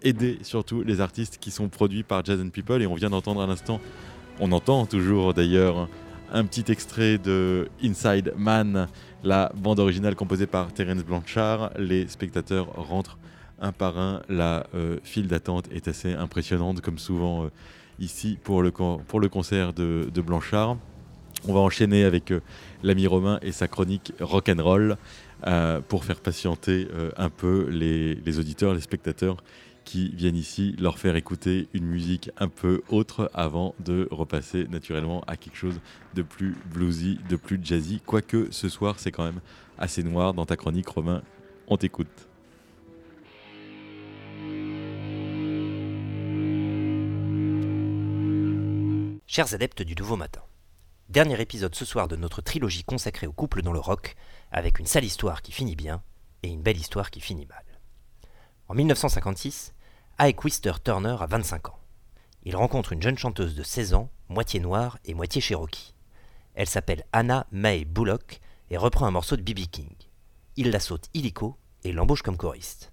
aider surtout les artistes qui sont produits par Jazz and People. Et on vient d'entendre à l'instant, on entend toujours d'ailleurs un petit extrait de Inside Man La bande originale composée par Terence Blanchard, les spectateurs rentrent un par un. La euh, file d'attente est assez impressionnante, comme souvent euh, ici pour le, pour le concert de, Blanchard. On va enchaîner avec euh, l'ami Romain et sa chronique rock'n'roll euh, pour faire patienter un peu les, auditeurs, les spectateurs qui viennent ici leur faire écouter une musique un peu autre avant de repasser naturellement à quelque chose de plus bluesy, de plus jazzy. Quoique ce soir c'est quand même assez noir dans ta chronique Romain, on t'écoute. Chers adeptes du Nouveau Matin, dernier épisode ce soir de notre trilogie consacrée au couple dans le rock, avec une sale histoire qui finit bien et une belle histoire qui finit mal. En 1956, Ike Wister Turner a 25 ans. Il rencontre une jeune chanteuse de 16 ans, moitié noire et moitié cherokee. Elle s'appelle Anna Mae Bullock et reprend un morceau de B.B. King. Il la saute illico et l'embauche comme choriste.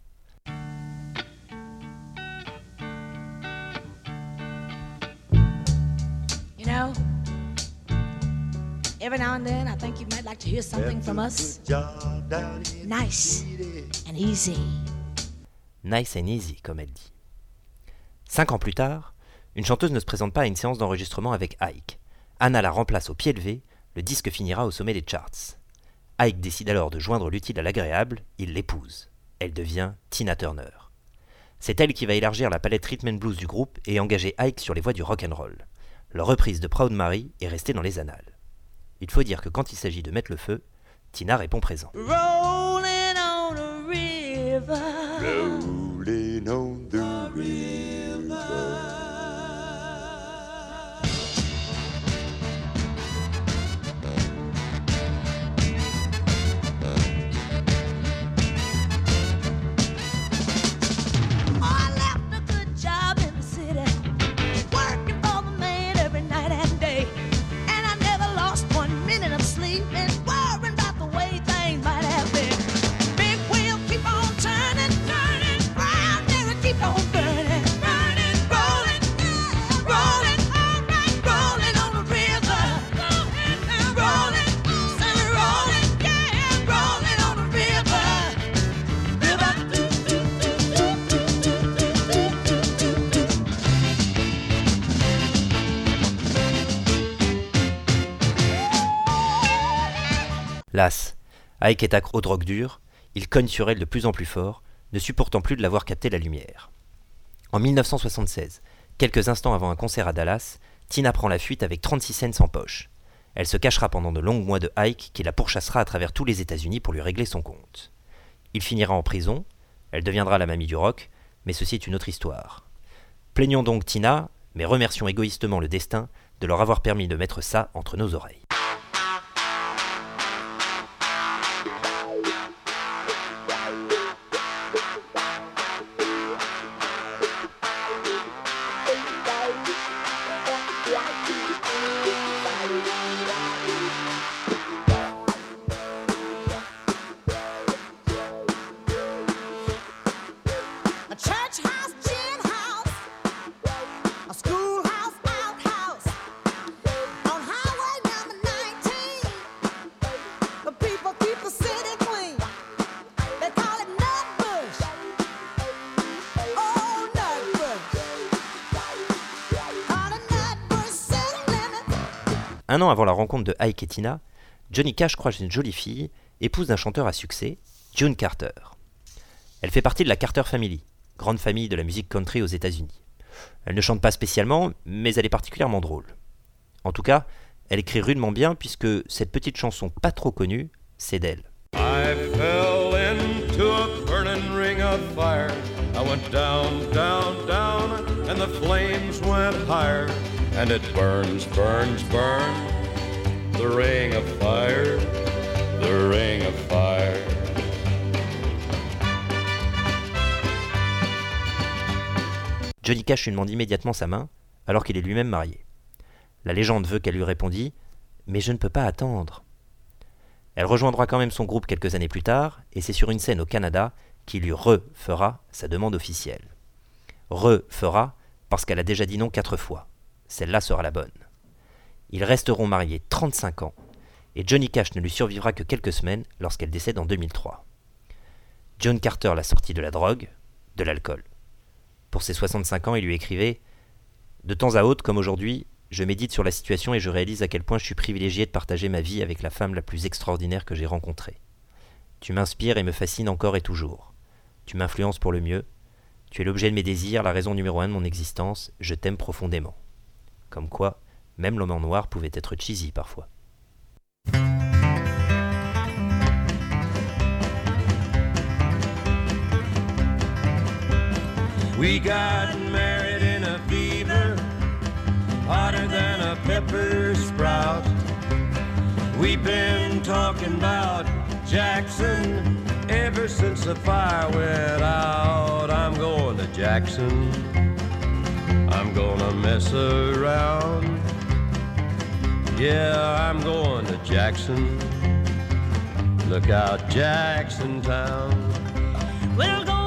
Every now and then I think you might like to hear something from us. Nice and easy. Nice and easy, comme elle dit. Cinq ans plus tard, une chanteuse ne se présente pas à une séance d'enregistrement avec Ike. Anna la remplace au pied levé, le disque finira au sommet des charts. Ike décide alors de joindre l'utile à l'agréable, il l'épouse. Elle devient Tina Turner. C'est elle qui va élargir la palette rhythm and blues du groupe et engager Ike sur les voies du rock and roll. Leur reprise de Proud Mary est restée dans les annales. Il faut dire que quand il s'agit de mettre le feu, Tina répond présent. Ike est accro aux drogues dures, il cogne sur elle de plus en plus fort, ne supportant plus de l'avoir capté la lumière. En 1976, quelques instants avant un concert à Dallas, Tina prend la fuite avec 36 cents en poche. Elle se cachera pendant de longs mois de Ike qui la pourchassera à travers tous les États-Unis pour lui régler son compte. Il finira en prison, elle deviendra la mamie du rock, mais ceci est une autre histoire. Plaignons donc Tina, mais remercions égoïstement le destin de leur avoir permis de mettre ça entre nos oreilles. Un an avant la rencontre de Ike et Tina, Johnny Cash croise une jolie fille, épouse d'un chanteur à succès, June Carter. Elle fait partie de la Carter Family, grande famille de la musique country aux États-Unis. Elle ne chante pas spécialement, mais elle est particulièrement drôle. En tout cas, elle écrit rudement bien puisque cette petite chanson pas trop connue, c'est d'elle. And it burns, burns, burns. The ring of fire, the ring of fire. Johnny Cash lui demande immédiatement sa main, alors qu'il est lui-même marié. La légende veut qu'elle lui répondit Mais je ne peux pas attendre. Elle rejoindra quand même son groupe quelques années plus tard, et c'est sur une scène au Canada qu'il lui refera sa demande officielle. Refera parce qu'elle a déjà dit non quatre fois celle-là sera la bonne. Ils resteront mariés 35 ans, et Johnny Cash ne lui survivra que quelques semaines lorsqu'elle décède en 2003. John Carter l'a sorti de la drogue, de l'alcool. Pour ses 65 ans, il lui écrivait De temps à autre, comme aujourd'hui, je médite sur la situation et je réalise à quel point je suis privilégié de partager ma vie avec la femme la plus extraordinaire que j'ai rencontrée. Tu m'inspires et me fascines encore et toujours. Tu m'influences pour le mieux. Tu es l'objet de mes désirs, la raison numéro un de mon existence. Je t'aime profondément. Comme quoi, même l'homme en noir pouvait être cheesy parfois. We got married in a fever, hotter than a pepper sprout. We've been talking about Jackson ever since the fire went out. I'm going to Jackson. I'm gonna mess around. Yeah, I'm going to Jackson. Look out, Jackson Town. We'll go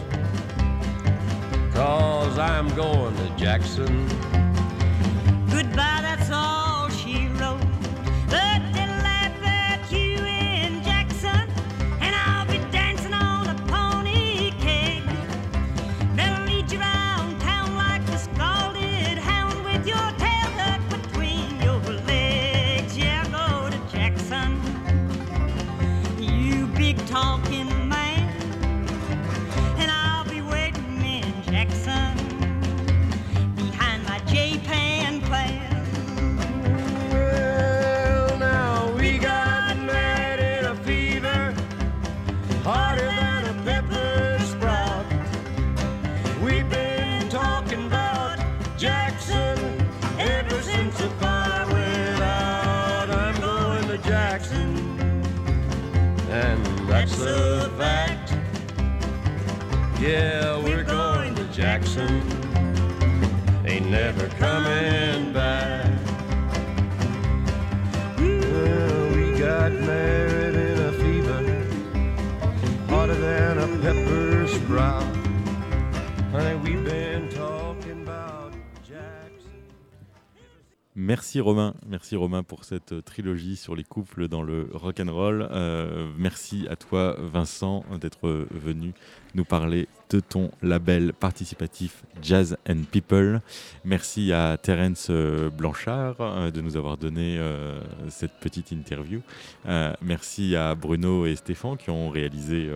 cause I'm going to Jackson. Goodbye, that's all Merci Romain, merci Romain pour cette euh, trilogie sur les couples dans le rock and roll. Euh, merci à toi Vincent d'être euh, venu nous parler de ton label participatif Jazz and People. Merci à Terence Blanchard de nous avoir donné cette petite interview. Merci à Bruno et Stéphane qui ont réalisé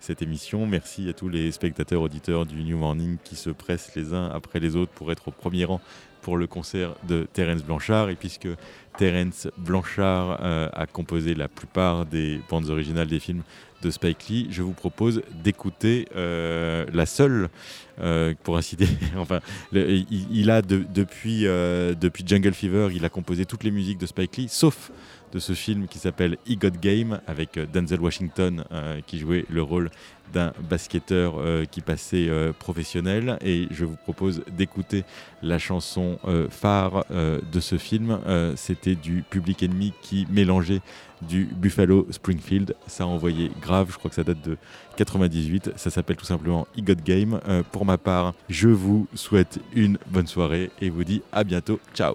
cette émission. Merci à tous les spectateurs auditeurs du New Morning qui se pressent les uns après les autres pour être au premier rang pour le concert de Terence Blanchard. Et puisque Terence Blanchard euh, a composé la plupart des bandes originales des films de Spike Lee, je vous propose d'écouter euh, la seule, euh, pour ainsi dire, enfin, il, a de- depuis, depuis Jungle Fever, il a composé toutes les musiques de Spike Lee, sauf de ce film qui s'appelle E God Game, avec Denzel Washington qui jouait le rôle d'un basketteur euh, qui passait euh, professionnel. Et je vous propose d'écouter la chanson euh, phare de ce film. C'était du Public Enemy qui mélangeait du Buffalo Springfield. Ça a envoyé grave, je crois que ça date de 98. Ça s'appelle tout simplement E God Game. Pour ma part, je vous souhaite une bonne soirée et vous dis à bientôt. Ciao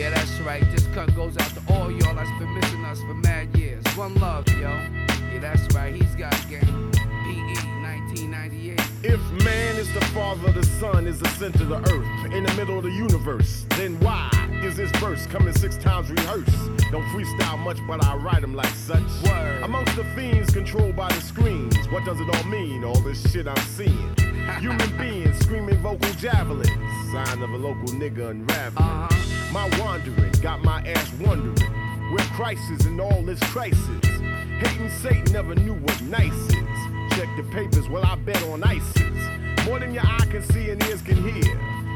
Yeah, that's right. This cut goes out to all y'all that's been missing us for mad years. One love, yo. Yeah, that's right. He's got game. PE 1998. If man is the father, the sun is the center of the earth, in the middle of the universe, then why is this verse coming six times rehearsed? Don't freestyle much, but I write them like such. Word. Amongst the fiends controlled by the screens, what does it all mean? All this shit I'm seeing. Human beings screaming vocal javelins, sign of a local nigga unraveling. Uh-huh. My wandering got my ass wondering where Christ and all this crisis. Hating Satan never knew what nice is. Check the papers, well, I bet on ISIS. More than your eye can see and ears can hear.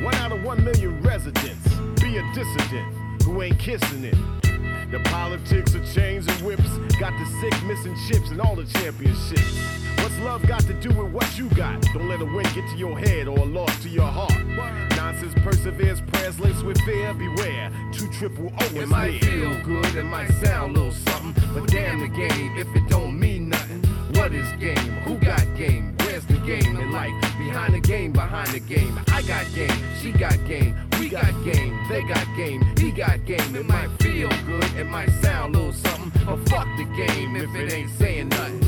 One out of one million residents. Be a dissident who ain't kissing it. The politics of chains and whips got the sick missing chips and all the championships. What's love got to do with what you got? Don't let a win get to your head or a loss to your heart. Nonsense perseveres, prayers laced with fear. Beware, two triple O is It might feel good, it might sound a little something, but damn the game if it don't mean nothing. What is game? Who got game? Game in life? Behind the game, behind the game. I got game, she got game, we got game, they got game, he got game. It might feel good, it might sound a little something, but fuck the game if it ain't saying nothing.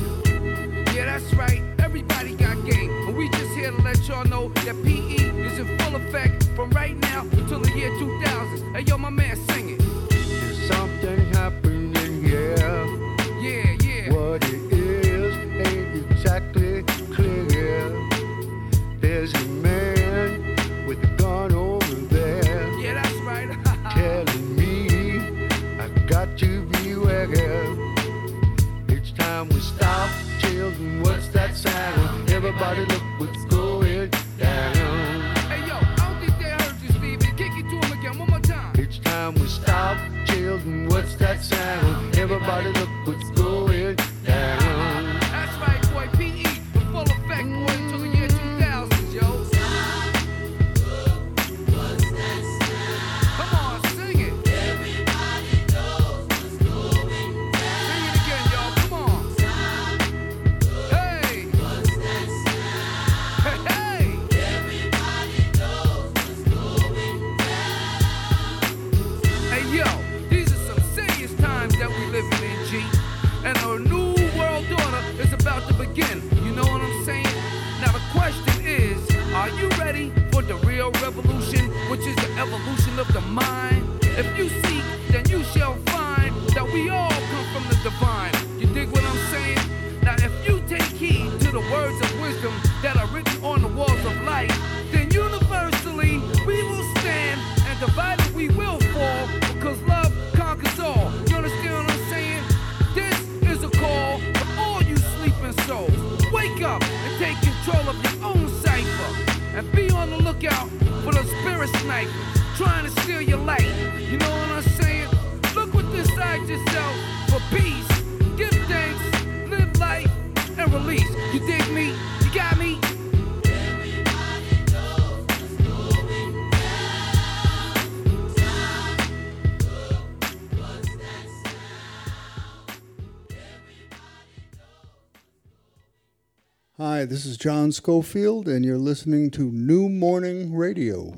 Yeah, that's right, everybody got game, but we just here to let y'all know that PE is in full effect from right now until the year 2000. Hey, yo, my man, sing this is John Schofield, and you're listening to New Morning Radio.